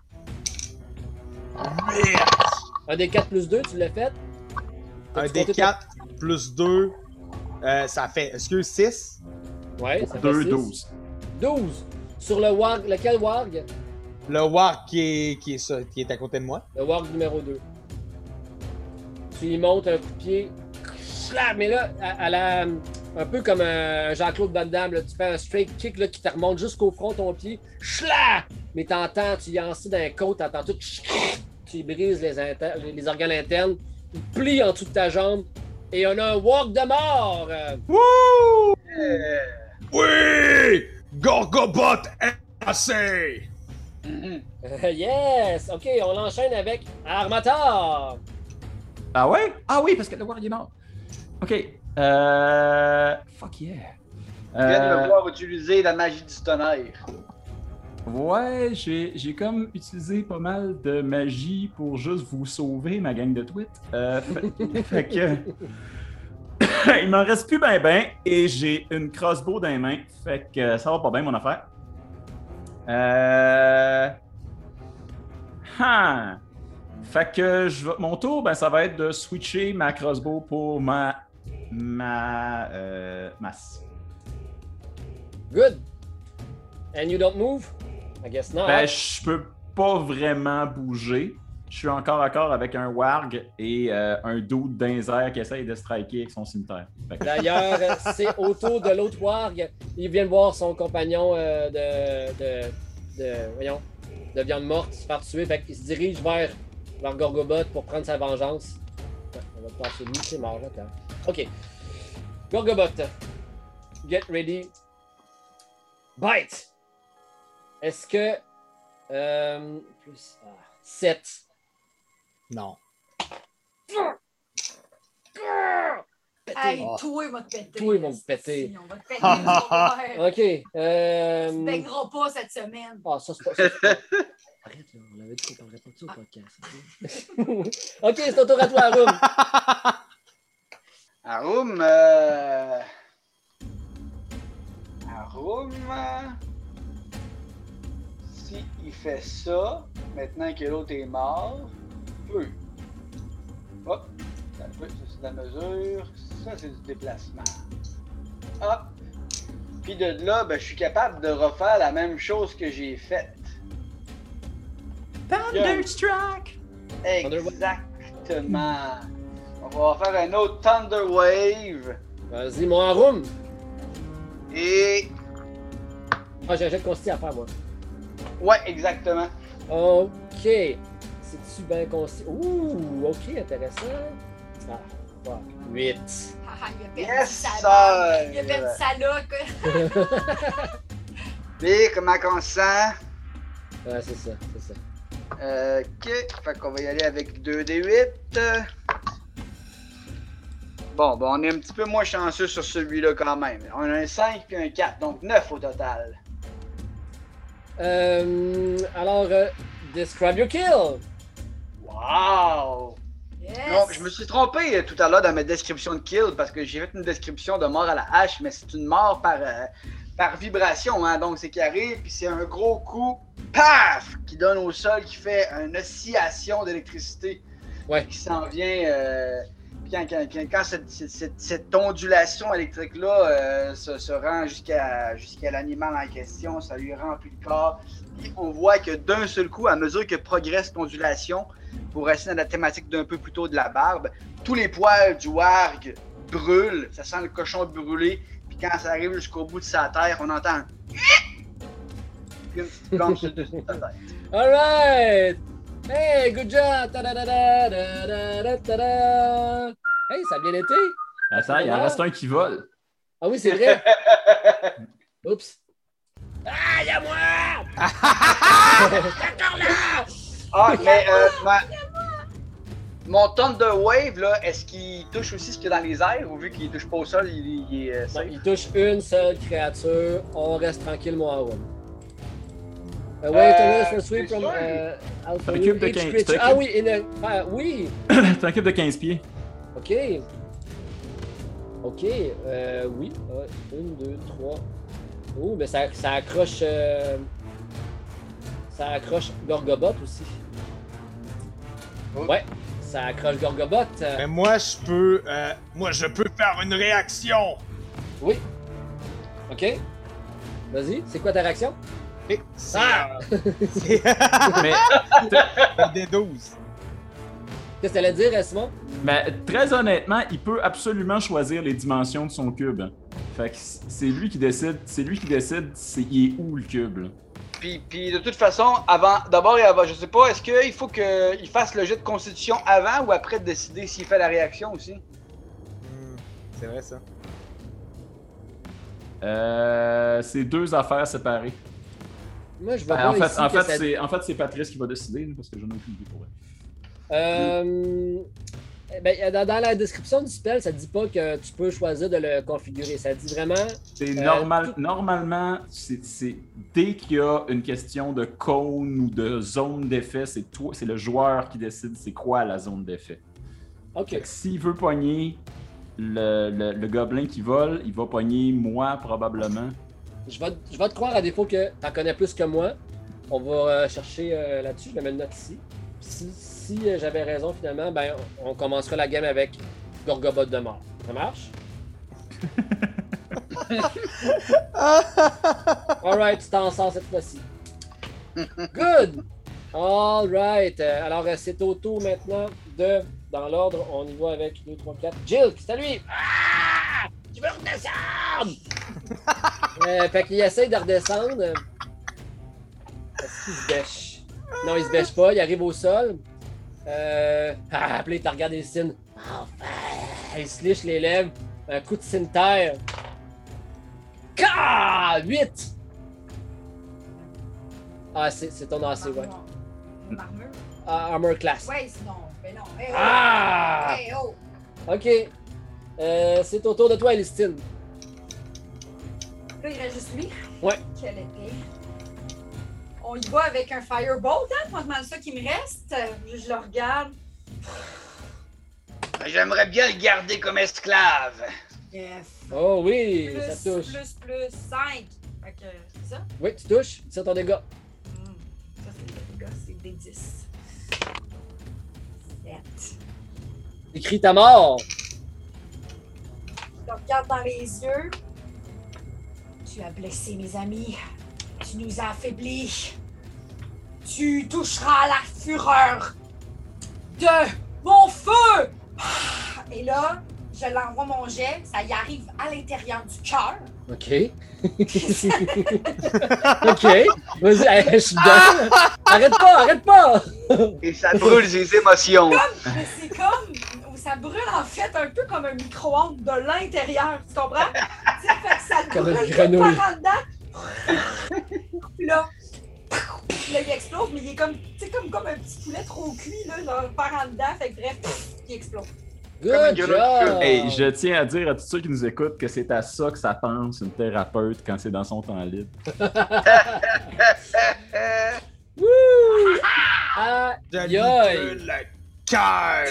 Un des 4 plus 2, tu l'as fait? Un compté D4 plus 2, euh, ça fait, excuse, 6. ton- Ouais, ça fait 2, six. 12. 12. Sur le warg, lequel warg? Le Warg qui est, qui, est ça, qui est à côté de moi. Le warg numéro 2. Tu y montes un coup de pied. Mais là, à, à la, un peu comme un Jean-Claude Van Damme, là, tu fais un straight kick là, qui te remonte jusqu'au front ton pied. Schla! Mais t'entends, tu y encies d'un côte, t'entends tout. Tu brises les, inter- les, les organes internes. Il plie en dessous de ta jambe. Et on a un walk de mort! Euh, Oui! Gorgobot assez! yes! Ok, on l'enchaîne avec Armator! Ah ouais? Ah oui, parce que le War il est mort. Ok. Euh. Fuck yeah. Je viens de Euh, me voir utiliser la magie du tonnerre. Ouais, j'ai j'ai comme utilisé pas mal de magie pour juste vous sauver, ma gang de tweets. Euh, fait, [LAUGHS] fait que. [COUGHS] Il m'en reste plus ben ben et j'ai une crossbow dans les mains. Fait que euh, ça va pas bien mon affaire. Euh... Ah. Fait que je vais- mon tour, ben, ça va être de switcher ma crossbow pour ma ma euh, masse. Good. And you don't move? I guess not. Ben, je peux pas vraiment bouger. Je suis encore à corps avec un warg et euh, un les airs qui essaye de striker avec son cimetière. Que- D'ailleurs, c'est autour de l'autre warg. Il vient de voir son compagnon euh, de, de, de, voyons, de viande morte se faire tuer. Fait qu'il se dirige vers, vers Gorgobot pour prendre sa vengeance. On va passer lui, c'est mort là. quand- Ok. Gorgobot. Get ready. Bite. Est-ce que. Euh, plus. 7. Non. Hey, Oh. toi, il va te péter. Toi, ils vont me péter. Si, On va te péter. tu vas voir. Ok. Euh... Tu baigneras pas cette semaine. Ah, ça, c'est pas. ça, [LAUGHS] Arrête, là. On avait dit qu'on parlerait pas de ça au podcast. [LAUGHS] ok, c'est ton tour à toi, Arum. [LAUGHS] Arum. Euh... Arum. Si il fait ça, maintenant que l'autre est mort, peut. Hop. Ça, c'est de la mesure. Ça, c'est du déplacement. Hop. Puis de là, ben, je suis capable de refaire la même chose que j'ai faite. Thunderstruck! Exactement. On va faire un autre Thunder Wave. Vas-y, mon Arum. Et. Ah, j'ai un jet de consti à faire, moi. Ouais, exactement. Ok. C'est-tu bien consti? Ouh, ok, intéressant. Ah, fuck. 8. Ah, il a perdu Yes, sa sir. loque. Il a perdu sa loque. [LAUGHS] Et comment qu'on se sent? Ouais, c'est ça, c'est ça. Euh, ok. Fait qu'on va y aller avec 2d8. Bon, ben on est un petit peu moins chanceux sur celui-là quand même. On a un 5 puis un 4, donc 9 au total. Euh, alors, euh, describe your kill. Wow! Yes. Non, je me suis trompé euh, tout à l'heure dans ma description de kill parce que j'ai fait une description de mort à la hache, mais c'est une mort par, euh, par vibration, hein, donc c'est carré, puis c'est un gros coup, paf, qui donne au sol, qui fait une oscillation d'électricité Ouais. qui s'en vient quand, cette, ondulation électrique-là euh, se, rend jusqu'à l'animal en question, ça lui remplit le corps. Et on voit que d'un seul coup, à mesure que progresse l'ondulation, pour rester dans la thématique d'un peu plus tôt de la barbe, tous les poils du warg brûlent, ça sent le cochon brûlé, puis quand ça arrive jusqu'au bout de sa terre, on entend [LAUGHS] All right! Hey, good job! Hey, ça a bien été? Attends, il en reste un qui vole. Ah oui, c'est vrai! [LAUGHS] Oups! Ah, y'a moi! [LAUGHS] Ah, mais euh, ma- mon Thunder Wave, là, est-ce qu'il touche aussi ce qu'il y a dans les airs, ou vu qu'il touche pas au sol, il, il est euh, Non, safe? il touche une seule créature. On reste tranquille, mon Arum. Uh, wait sweep from uh, Alpha un cube de Each 15, creature- c'est un Ah oui, in a- ah, oui! C'est un cube de 15 pieds. Ok. Ok, euh, oui. Ouais, Une, deux, trois. Oh, mais ça, ça accroche. euh, Ça accroche Gorgobot aussi. Oh. Ouais, ça accroche Gorgobot. euh, Mais moi, je peux. euh, moi, je peux faire une réaction. Oui. Ok. Vas-y, c'est quoi ta réaction? Ah! euh, [LAUGHS] Mais, des 12. Qu'est-ce que t'allais dire, euh, Simon? mais très honnêtement, il peut absolument choisir les dimensions de son cube. Fait que c'est lui qui décide, c'est lui qui décide c'est il est où le cube. là. Puis, puis de toute façon, avant, d'abord et avant, je sais pas, est-ce qu'il faut qu'il fasse le jet de constitution avant ou après de décider s'il fait la réaction aussi? Hmm, c'est vrai ça. Euh, c'est deux affaires séparées. Moi, je vois Ben, pas en fait, en que fait, ça- c'est en fait c'est Patrice qui va décider parce que j'en ai aucune idée pour elle. Euh, ben, dans, dans la description du spell, ça dit pas que tu peux choisir de le configurer. Ça dit vraiment. C'est Euh, normal, tout- normalement, c'est c'est- dès qu'il y a une question de cône ou de zone d'effet, c'est toi, c'est le joueur qui décide c'est quoi la zone d'effet. Ok. Fait que s'il veut pogner le, le, le gobelin qui vole, il va pogner moi probablement. Je vais, je vais te croire à défaut que t'en connais plus que moi. On va euh, chercher euh, là-dessus. Je vais mettre une note ici. Si, si, euh, j'avais raison finalement, ben on commencera la game avec Gorgobot de mort. Ça marche? [LAUGHS] Alright, tu t'en sors cette fois-ci. Good! Alright. euh, alors euh, c'est au tour maintenant de. Dans l'ordre, on y va avec 2, 3, 4. Jill, c'est à lui! Ah! Tu veux redescendre! [LAUGHS] Euh, fait qu'il essaye de redescendre. Est-ce qu'il se bêche? Non, il se bêche pas, il arrive au sol. Euh. Ah, puis il te regarde les signes. Enfin! Il se liche les lèvres. Un coup de cimetière. Ka! 8! Ah, c'est c'est ton AC, ouais. Armure. Ah, armor class. Ouais, sinon. Mais non. Hey, oh. Ah! Hey, oh. Ok. Euh, c'est au tour de toi, Elistine. Là, il reste juste lui. Ouais. Quelle épée. On y va avec un firebolt, hein? C'est ça qui me reste. Je, je le regarde. Ben, J'aimerais bien le garder comme esclave. Bref. Oh oui, Plus, ça touche. plus, plus 5. Fait que, c'est ça? Oui, tu touches. C'est ton dégât. Hmm. Ça, c'est le dégât, c'est des 10. 7. Écris ta mort. Je le regarde dans les yeux. Tu as blessé mes amis. Tu nous as affaiblis. Tu toucheras la fureur de mon feu. Ah! Et là, je l'envoie mon jet. Ça y arrive à l'intérieur du cœur. Ok. [LAUGHS] ok. Vas-y, je suis dedans. Arrête pas, arrête pas. Et ça brûle ses émotions. C'est comme, ça brûle en fait un peu comme un micro-ondes de l'intérieur, tu comprends? Tu sais, fait que ça brûle grenouille. par en dedans. Là, puis là, il explose, mais il est comme, tu sais, comme, comme un petit poulet trop cuit, là, genre, par en dedans, fait que bref, il explose. Good job. Hey, je tiens à dire à tous ceux qui nous écoutent que c'est à ça que ça pense une thérapeute quand c'est dans son temps libre. [LAUGHS] Wouh! Aïe. le cœur!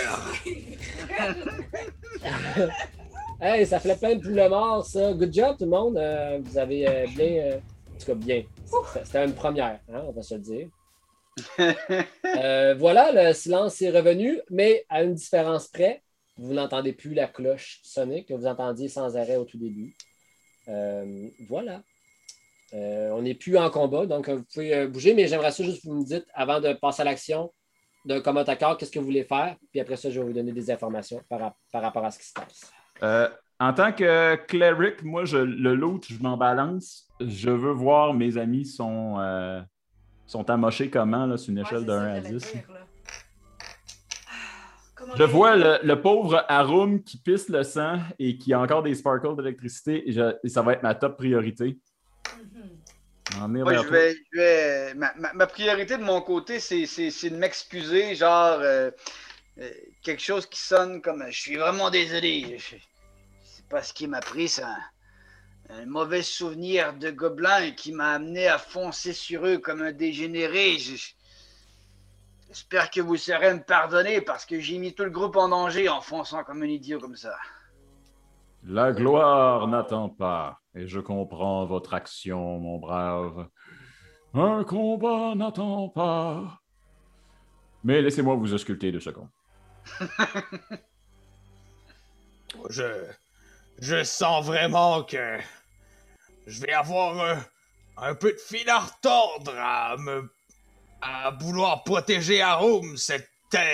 [LAUGHS] Hey, ça fait plein de poules morts, ça. Good job, tout le monde. Euh, vous avez euh, bien. euh, en tout cas, bien. C'était- une première, hein, on va se le dire. [LAUGHS] Euh, voilà, le silence est revenu, mais à une différence près. Vous n'entendez plus la cloche sonner que vous entendiez sans arrêt au tout début. Euh, voilà. Euh, on n'est plus en combat, donc vous pouvez bouger, mais j'aimerais ça juste que vous me dites, avant de passer à l'action, d'un commun accord, qu'est-ce que vous voulez faire, puis après ça, je vais vous donner des informations par, par rapport à ce qui se passe. En tant que cleric, moi, je, le loot, je m'en balance. Je veux voir mes amis sont, euh, sont amochés comment là, sur une échelle Ouais, de c'est 1 ça à que j'allais 10. dire, là. Ah, Je vois le, le pauvre Arum qui pisse le sang et qui a encore des sparkles d'électricité et, ça va être ma top priorité. Mhm. En venir Moi, vers je toi. vais. je vais- ma, ma- ma priorité de mon côté, c'est de m'excuser, genre. euh, euh, quelque chose qui sonne comme. Je suis vraiment désolé. Je, c'est pas ce qui m'a pris, c'est un, mauvais souvenir de gobelin qui m'a amené à foncer sur eux comme un dégénéré. Je- J'espère que vous saurez me pardonner parce que j'ai mis tout le groupe en danger en fonçant comme un idiot comme ça. La gloire n'attend pas, et je comprends votre action, mon brave. Un combat n'attend pas. Mais laissez-moi vous ausculter deux secondes. [LAUGHS] Je. Je sens vraiment que. Je vais avoir un peu de fil à retordre à me. à vouloir protéger Arum, cette.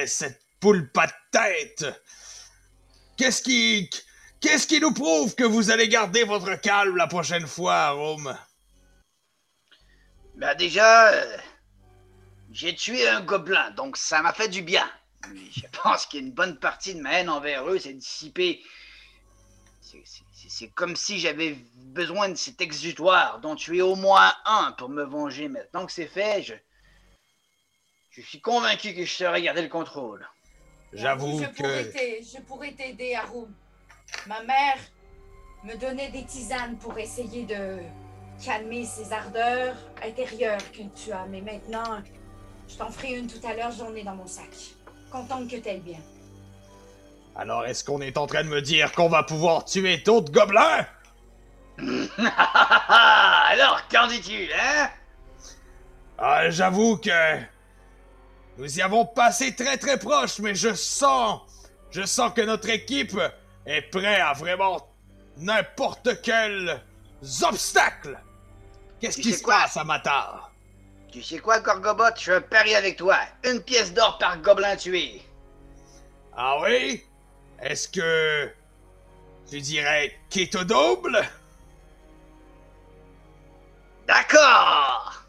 cette poule pas de tête! Qu'est-ce qui. Qu'est-ce qui nous prouve que vous allez garder votre calme la prochaine fois, Arum? Ben déjà, euh, j'ai tué un gobelin, donc ça m'a fait du bien. Je [LAUGHS] pense qu'une bonne partie de ma haine envers eux s'est dissipée. C'est- comme si j'avais besoin de cet exutoire dont tu es au moins un pour me venger. Maintenant que c'est fait, je, je suis convaincu que je saurais garder le contrôle. J'avoue pourrais que. Je pourrais t'aider, Haroum. Ma mère me donnait des tisanes pour essayer de calmer ces ardeurs intérieures que tu as. Mais maintenant, je t'en ferai une tout à l'heure, j'en ai dans mon sac. Contente que t'ailles bien. Alors, est-ce qu'on est en train de me dire qu'on va pouvoir tuer d'autres gobelins? [LAUGHS] Alors, qu'en dis-tu, hein? Ah, j'avoue que nous y avons passé très très proche, mais je sens, je sens que notre équipe est prête à vraiment n'importe quel obstacle. Qu'est-ce qui se passe, Amatar? Tu sais quoi, Gorgobot? Je parie avec toi. Une pièce d'or par gobelin tué. Ah oui? Est-ce que tu dirais keto double? D'accord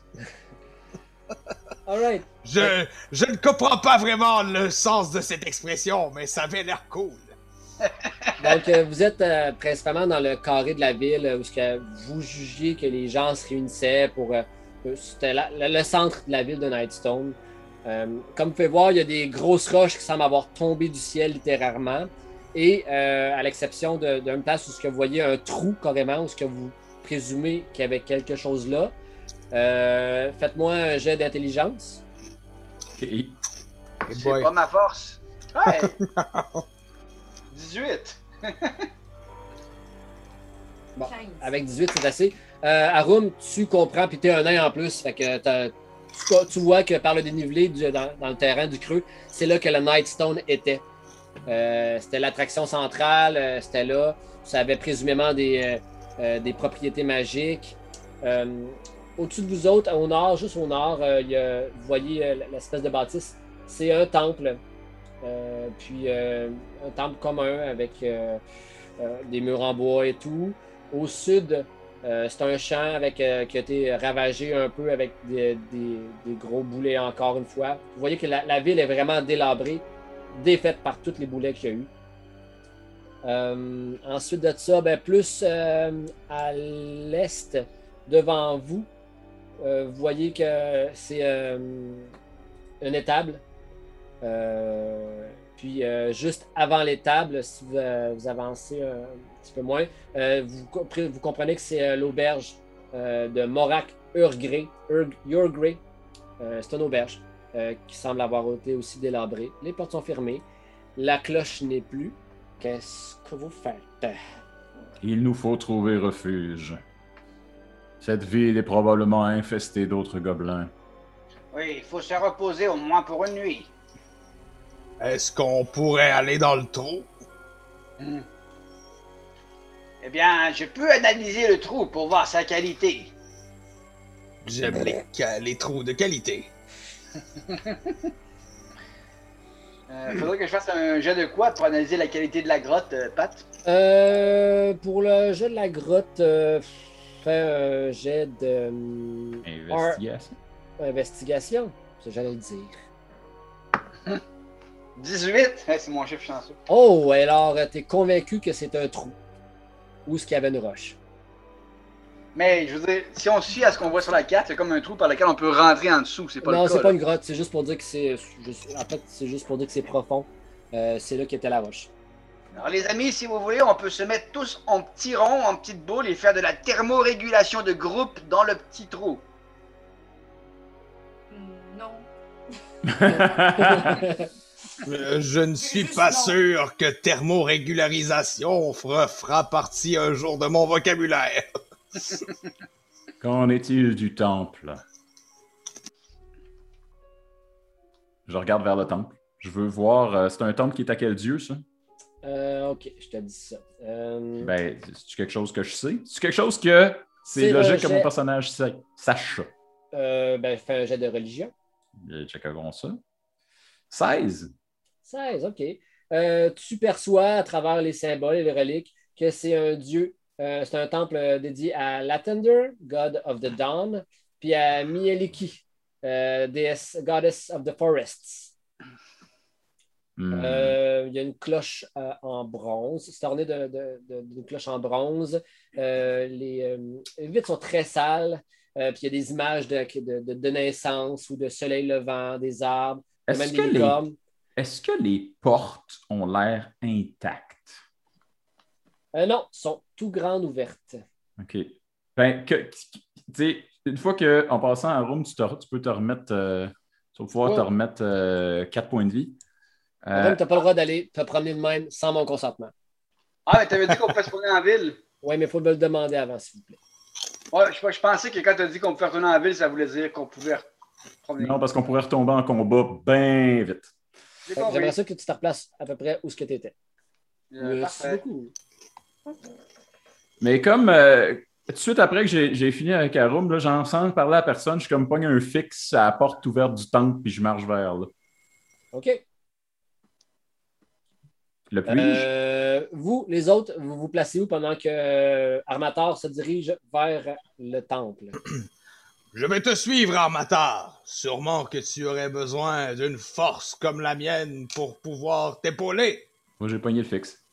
[LAUGHS] Alright. Je, je ne comprends pas vraiment le sens de cette expression, mais ça avait l'air cool. [LAUGHS] Donc, euh, vous êtes euh, principalement dans le carré de la ville euh, où que vous jugiez que les gens se réunissaient pour. C'était le, centre de la ville de Nightstone. Comme vous pouvez voir, il y a des grosses roches qui semblent avoir tombé du ciel littéralement. Et euh, à l'exception d'une place où ce que vous voyez un trou carrément, où ce que vous présumez qu'il y avait quelque chose là. Euh, Faites-moi un jet d'intelligence. Ok. C'est pas ma force. Ouais [LAUGHS] 18 [LAUGHS] Bon, 15. Avec 18, c'est assez. Euh, Arum, tu comprends, puis t'es un nain en plus. Fait que tu, tu vois que par le dénivelé du- dans, dans le terrain du creux, c'est là que le Nightstone était. Euh, c'était l'attraction centrale, euh, c'était là. Ça avait présumément des, euh, propriétés magiques. Au-dessus de vous autres, au nord, juste au nord, vous voyez l'espèce de bâtisse. C'est un temple. Puis un temple commun avec des murs en bois et tout. Au sud, c'est un champ qui a été ravagé un peu avec des, gros boulets encore une fois. Vous voyez que la ville est vraiment délabrée, défaite par tous les boulets qu'il y a eu. Ensuite de ça, ben, plus euh, à l'est, devant vous, euh, vous voyez que c'est euh, une étable. Puis juste avant l'étable, si vous, avancez un petit peu moins, vous, compre- vous comprenez que c'est l'auberge de Morak Urgrey. Ur-. Euh, c'est une auberge euh, qui semble avoir été aussi délabrée. Les portes sont fermées. La cloche n'est plus. Qu'est-ce que vous faites? Il nous faut trouver refuge. Cette ville est probablement infestée d'autres gobelins. Oui, il faut se reposer au moins pour une nuit. Est-ce qu'on pourrait aller dans le trou? Hmm. Eh bien, je peux analyser le trou pour voir sa qualité. J'aime les trous de qualité. Euh, faudrait que je fasse un jet de quoi pour analyser la qualité de la grotte, euh, Pat? Euh, pour le jet de la grotte, euh, fais un jet de Investigation. investigation. C'est j'allais le dire. [LAUGHS] 18? [LAUGHS] Eh, c'est mon chiffre chanceux. Oh, alors t'es convaincu que c'est un trou. Où est-ce qu'il y avait une roche? Mais je veux dire, si on fie à ce qu'on voit sur la carte, c'est comme un trou par lequel on peut rentrer en dessous. C'est pas non, le cas. c'est pas une grotte, c'est juste pour dire que c'est. En fait, c'est juste pour dire que c'est profond. Euh, c'est là qu'était la roche. Alors les amis, si vous voulez, on peut se mettre tous en petits ronds, en petites boules et faire de la thermorégulation de groupe dans le petit trou. Hmm, Non. [LAUGHS] Euh, je ne suis pas non. sûr que thermorégularisation fera, fera partie un jour de mon vocabulaire. [LAUGHS] Qu'en est-il du temple? Je regarde vers le temple. Je veux voir. euh, c'est un temple qui est à quel dieu, ça? Euh, ok, je te dis ça. Euh, Ben, c'est quelque chose que je sais? C'est quelque chose que c'est logique que mon personnage sa- sache? Ben, fais un jet de religion. Checkerons ça. 16. 16, ok. Tu perçois à travers les symboles et les reliques que c'est un dieu. Euh, c'est un temple euh, dédié à Latender, God of the Dawn, puis à Mieliki, euh, déesse, Goddess of the Forests. Hmm. Euh, il y a une cloche en bronze. C'est orné d'une cloche en bronze. Les, vitres sont très sales. Puis il y a des images de, de- de- de naissance ou de soleil levant, des arbres, même des licornes. Est-ce que les portes ont l'air intactes? Euh, non, sont tout grandes ouvertes. OK. Ben, que, tu une fois que, en passant à Room, tu, te- tu peux te remettre, euh, tu vas pouvoir te remettre 4 points de vie. Euh, Arum, t'as pas le droit d'aller te promener de même sans mon consentement. Ah, mais t'avais dit qu'on pouvait se promener en ville. Oui, mais il faut me le demander avant, s'il vous plaît. Ouais, je, je pensais que quand t'as dit qu'on pouvait retourner en ville, ça voulait dire qu'on pouvait promener. non, parce qu'on pourrait retomber en combat bien vite. J'aimerais ça que tu te replaces à peu près où ce que tu étais. Euh, Merci parfait. beaucoup. Mais comme euh, tout de suite après que j'ai fini avec Arum, là, j'en sens parler à personne, je suis comme pogne un fixe à la porte ouverte du temple, puis je marche vers là. OK. Le puis Euh, vous, les autres, vous vous placez où pendant que euh, Armator se dirige vers le temple? [CLEARS THROAT] Je vais te suivre, Armatar. Sûrement que tu aurais besoin d'une force comme la mienne pour pouvoir t'épauler. Moi, j'ai pogné le fixe.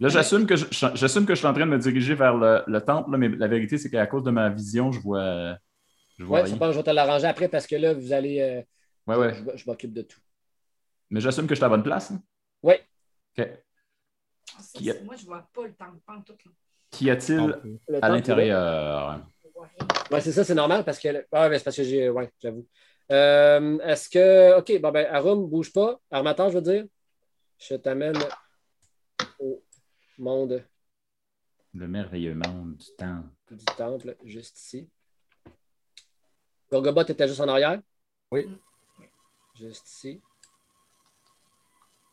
Là, j'assume que je, j'assume que je suis en train de me diriger vers le, le temple, là, mais la vérité, c'est qu'à cause de ma vision, je vois. Je vois Ouais, rien. je pense que je vais te l'arranger après parce que là, vous allez. euh, Ouais, ouais. Je, je m'occupe de tout. Mais j'assume que je suis à la bonne place. hein? Oui. OK. Ah, a- Moi, je vois pas le temps de pantoute. Là. Qu'y a-t-il Le à temple, l'intérieur? Ouais, c'est ça, c'est normal parce que. Ah, mais c'est parce que j'ai. Ouais, j'avoue. Euh, Est-ce que. OK, bon, ben, Arum, bouge pas. Armator, je veux dire. Je t'amène au monde Le merveilleux monde du temple. du temple, juste ici. Gorgobot était juste en arrière? Oui. Juste ici.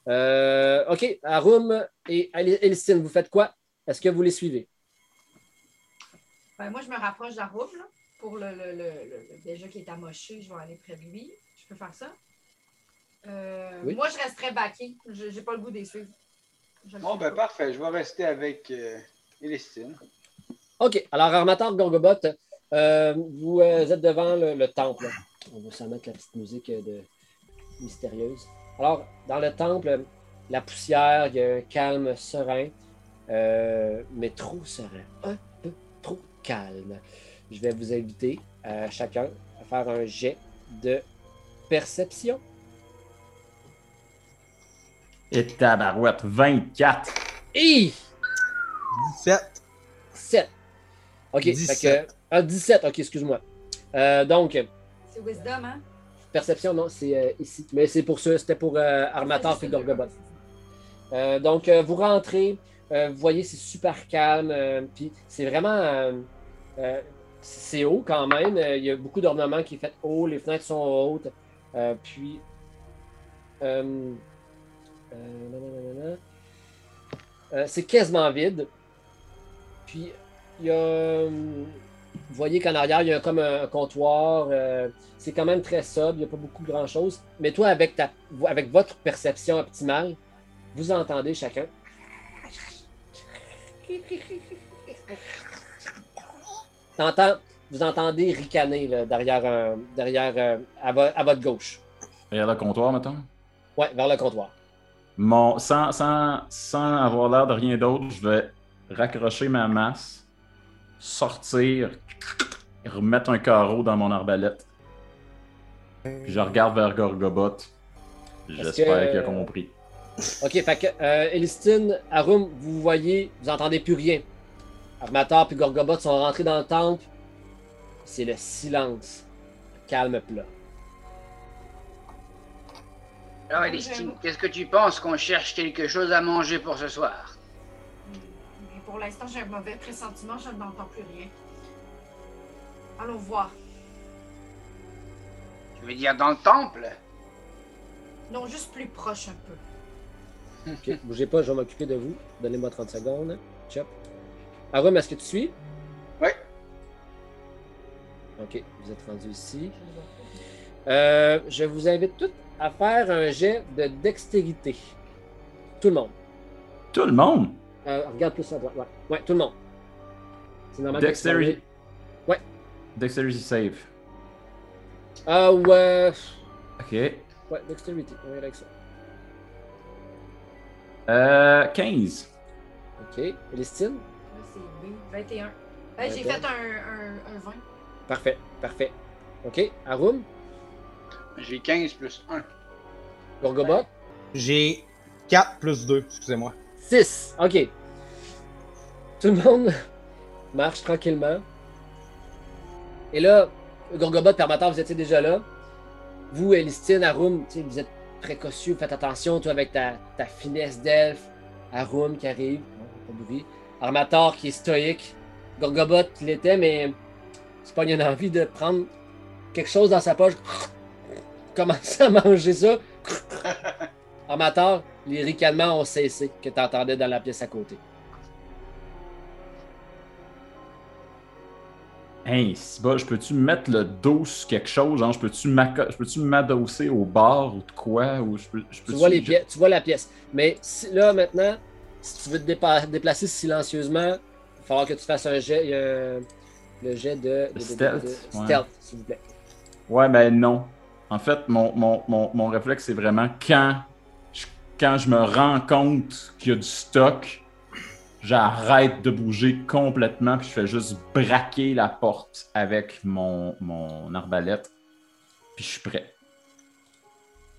Euh, OK, Arum et Elistine, vous faites quoi? Est-ce que vous les suivez? Ben, moi, je me rapproche d'Arum là, pour le, le, le, le- le- déjà qui est amoché. Je vais aller près de lui. Je peux faire ça? Euh, Oui. Moi, je resterai baqué. Je n'ai pas le goût des suivre. Bon, ben parfait. Je vais rester avec euh, Elistine. OK, alors Armator, Gorgobot, euh, vous euh, êtes devant le, le temple. On va s'en mettre la petite musique euh, de... mystérieuse. Alors, dans le temple, la poussière, il y a un calme serein, euh, mais trop serein, un peu trop calme. Je vais vous inviter à chacun à faire un jet de perception. Et tabarouette, 24. Et 17. 7. OK, fait 17. que... Ah, 17, OK, excuse-moi. Euh, donc, C'est Wisdom, hein? Perception, non, c'est euh, ici. Mais c'est pour ça, c'était pour euh, Armator et Gorgobot. Euh, donc, euh, vous rentrez, euh, vous voyez, c'est super calme. euh, Puis c'est vraiment. euh, euh, c'est haut quand même. euh, Il y a beaucoup d'ornements qui est fait haut. Les fenêtres sont hautes. euh, puis. Euh, euh, c'est quasiment vide. Puis, il y a. euh, Vous voyez qu'en arrière, il y a comme un, comptoir. euh, c'est quand même très sobre, il n'y a pas beaucoup grand chose. Mais toi, avec, ta, avec votre perception optimale, vous entendez chacun. T'entends- vous entendez ricaner là, derrière, un- derrière à, vo- à votre gauche. Derrière le comptoir, mettons? Ouais, vers le comptoir. Mon, sans, sans, sans avoir l'air de rien d'autre, je vais raccrocher ma masse, sortir, remettre un carreau dans mon arbalète. Puis je regarde vers Gorgobot. J'espère qu'il a compris. OK, fait que euh, Elistine, Arum, vous voyez, vous entendez plus rien. Armator puis Gorgobot sont rentrés dans le temple. C'est le silence. Calme plat. Alors, Elistine, qu'est-ce que tu penses qu'on cherche quelque chose à manger pour ce soir? Mais pour l'instant, j'ai un mauvais pressentiment, je n'entends plus rien. Allons voir. Tu veux dire dans le temple? Non, juste plus proche un peu. OK, bougez pas, je vais m'occuper de vous. Donnez-moi 30 secondes. Chop. Arum, est-ce que tu suis? Oui. OK, vous êtes rendu ici. Euh, je vous invite tous à faire un jet de dextérité. Tout le monde. Tout le monde! Euh, regarde plus à droite. Ouais. ouais, tout le monde. C'est normal Dexterity. Ouais. Dexterity save. Ah ouais. Ok. Ouais, dextérité. On va y aller avec ça. Euh, 15. OK. Elistine? C'est B, 21. Ben, j'ai 21. fait un, un, un 20. Parfait, parfait. OK. Arum? J'ai 15 plus 1. Gorgobot? J'ai 4 plus 2, excusez-moi. 6. OK. Tout le monde [LAUGHS] marche tranquillement. Et là, Gorgobot, Permator, vous étiez déjà là. Vous, Elistine, Arum, tu sais, vous êtes précautieux, faites attention, toi, avec ta, ta finesse d'elfe. Arum qui arrive, pas de bruit. Armator qui est stoïque. Gorgobot qui l'était, mais c'est pas une envie de prendre quelque chose dans sa poche. Commencer à manger ça. Armator, les ricanements ont cessé que tu entendais dans la pièce à côté. Hey, si bas, je peux-tu mettre le dos sur quelque chose? Genre, je peux-tu m'adosser au bar ou de quoi? Ou je peux, je Tu vois, les tu vois la pièce. Mais si- là, maintenant, si tu veux te dépa- déplacer silencieusement, il va falloir que tu fasses un jet. un- le jet de, de- de- de- stealth, ouais. stealth, s'il vous plaît. Ouais, ben non. En fait, mon, mon, mon, mon réflexe, c'est vraiment quand je, quand je me rends compte qu'il y a du stock, j'arrête de bouger complètement, puis je fais juste braquer la porte avec mon, mon arbalète, puis je suis prêt.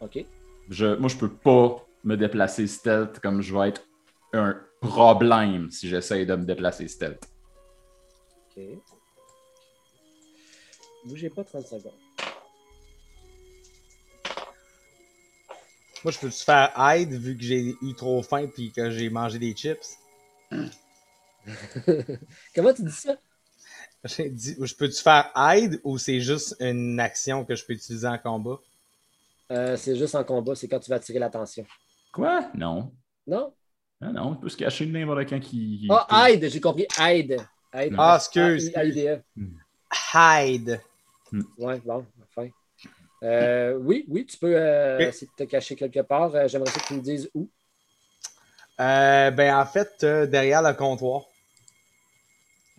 OK. Je, moi, je peux pas me déplacer stealth comme je vais être un problème si j'essaye de me déplacer stealth. OK. Bougez pas 30 secondes. Moi, je peux-tu faire hide vu que j'ai eu trop faim puis que j'ai mangé des chips? [LAUGHS] Comment tu dis ça? J'ai dit, je peux-tu faire hide ou c'est juste une action que je peux utiliser en combat? Euh, c'est juste en combat, c'est quand tu vas attirer l'attention. Quoi? Non. Non? Ah non, on peut se cacher de n'importe quand qui. qui- Ah, hide, j'ai compris. Hide. Hide. Ah, excuse. A-I-D-E. Hide. Ouais, bon. Euh, oui, oui, tu peux euh, essayer de te cacher quelque part. Euh, J'aimerais que tu me dises où. Euh, ben, en fait, euh, derrière le comptoir.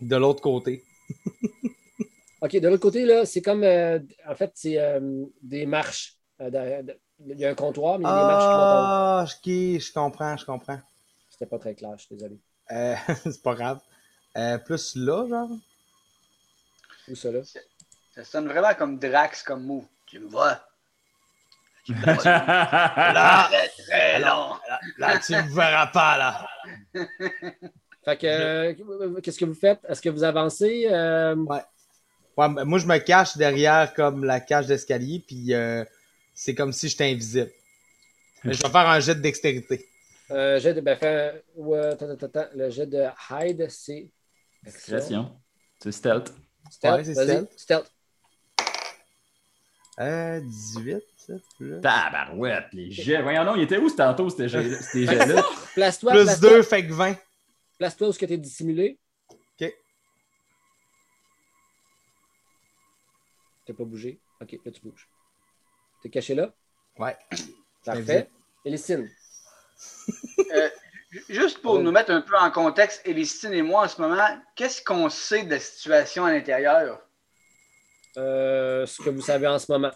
De l'autre côté. [LAUGHS] OK, de l'autre côté, là, c'est comme. euh, en fait, c'est euh, des marches. Euh, Il y a un comptoir, mais il y a des marches. Ah, je comprends, je comprends. C'était pas très clair, je suis désolé. Euh, [LAUGHS] c'est pas grave. Euh, plus là, genre? Où ça, là? Ça sonne vraiment comme Drax comme move. Tu me vois? [LAUGHS] Là, Très, très long. là, tu me verras pas, là. Fait que, euh, qu'est-ce que vous faites? Est-ce que vous avancez? Euh, Ouais, ben, moi, je me cache derrière comme la cage d'escalier, puis euh, c'est comme si j'étais invisible. Mais [LAUGHS] je vais faire un jet de dextérité. euh, jet de. Ben, ouais. Le jet de hide, c'est. Discrétion. C'est stealth. Stealth, Ouais, c'est vas-y, stealth. stealth. Euh, 18, ça, plus. Tabarouette, les jets. Voyons non, il était où ce tantôt, ces jets- [LAUGHS] ces jets-là? Place-toi, Plus place-toi, 2 fait que 20. place-toi où tu es dissimulé. Ok. T'as pas bougé? Ok, là tu bouges. T'es caché là? Ouais. Parfait. Élistine. Euh, ju- juste pour nous mettre un peu en contexte, Elistine et moi en ce moment, qu'est-ce qu'on sait de la situation à l'intérieur? Euh, ce que vous savez en ce moment.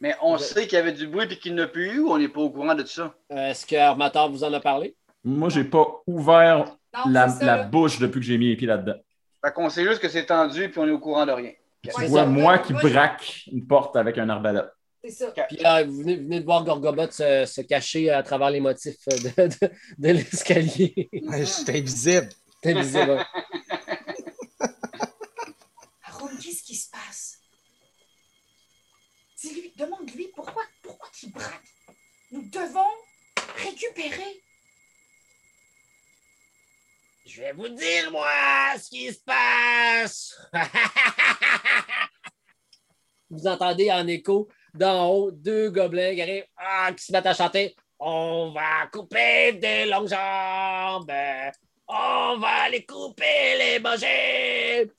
Mais on sait qu'il y avait du bruit et qu'il n'y en a plus eu ou on n'est pas au courant de tout ça? Euh, Est-ce que Armator vous en a parlé? Moi, j'ai pas ouvert Non, la, c'est bouche depuis que j'ai mis les pieds là-dedans. Fait qu'on sait juste que c'est tendu puis on est au courant de rien. Tu Ouais, vois moi qui braque une porte avec un arbalète. C'est ça. Puis là, vous venez, venez de voir Gorgobot se, se cacher à travers les motifs de, de- de l'escalier. [LAUGHS] Ouais, Je suis invisible. C'est invisible. hein. [LAUGHS] Arum, qu'est-ce qui se passe? Dis-lui, demande-lui pourquoi, pourquoi il braque. Nous devons récupérer. Je vais vous dire, moi, ce qui se passe. [LAUGHS] vous entendez en écho d'en haut deux gobelins qui arrivent, ah, qui se mettent à chanter. On va couper des longues jambes. On va les couper, les manger.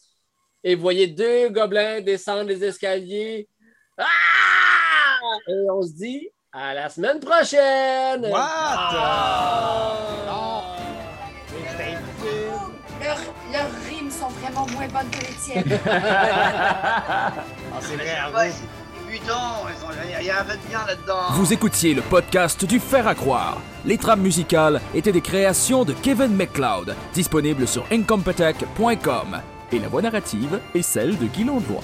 Et vous voyez deux gobelins descendre les escaliers. Ah! Et on se dit à la semaine prochaine. What? Ah! J'étais invisible. Leurs, leurs rimes sont vraiment moins bonnes que les tiennes. [LAUGHS] Ah, c'est vrai, il y avait bien là-dedans. Vous écoutiez le podcast du Fer à croire. Les trames musicales étaient des créations de Kevin McLeod, disponibles sur incompetech.com. Et la voix narrative est celle de Guy Londois.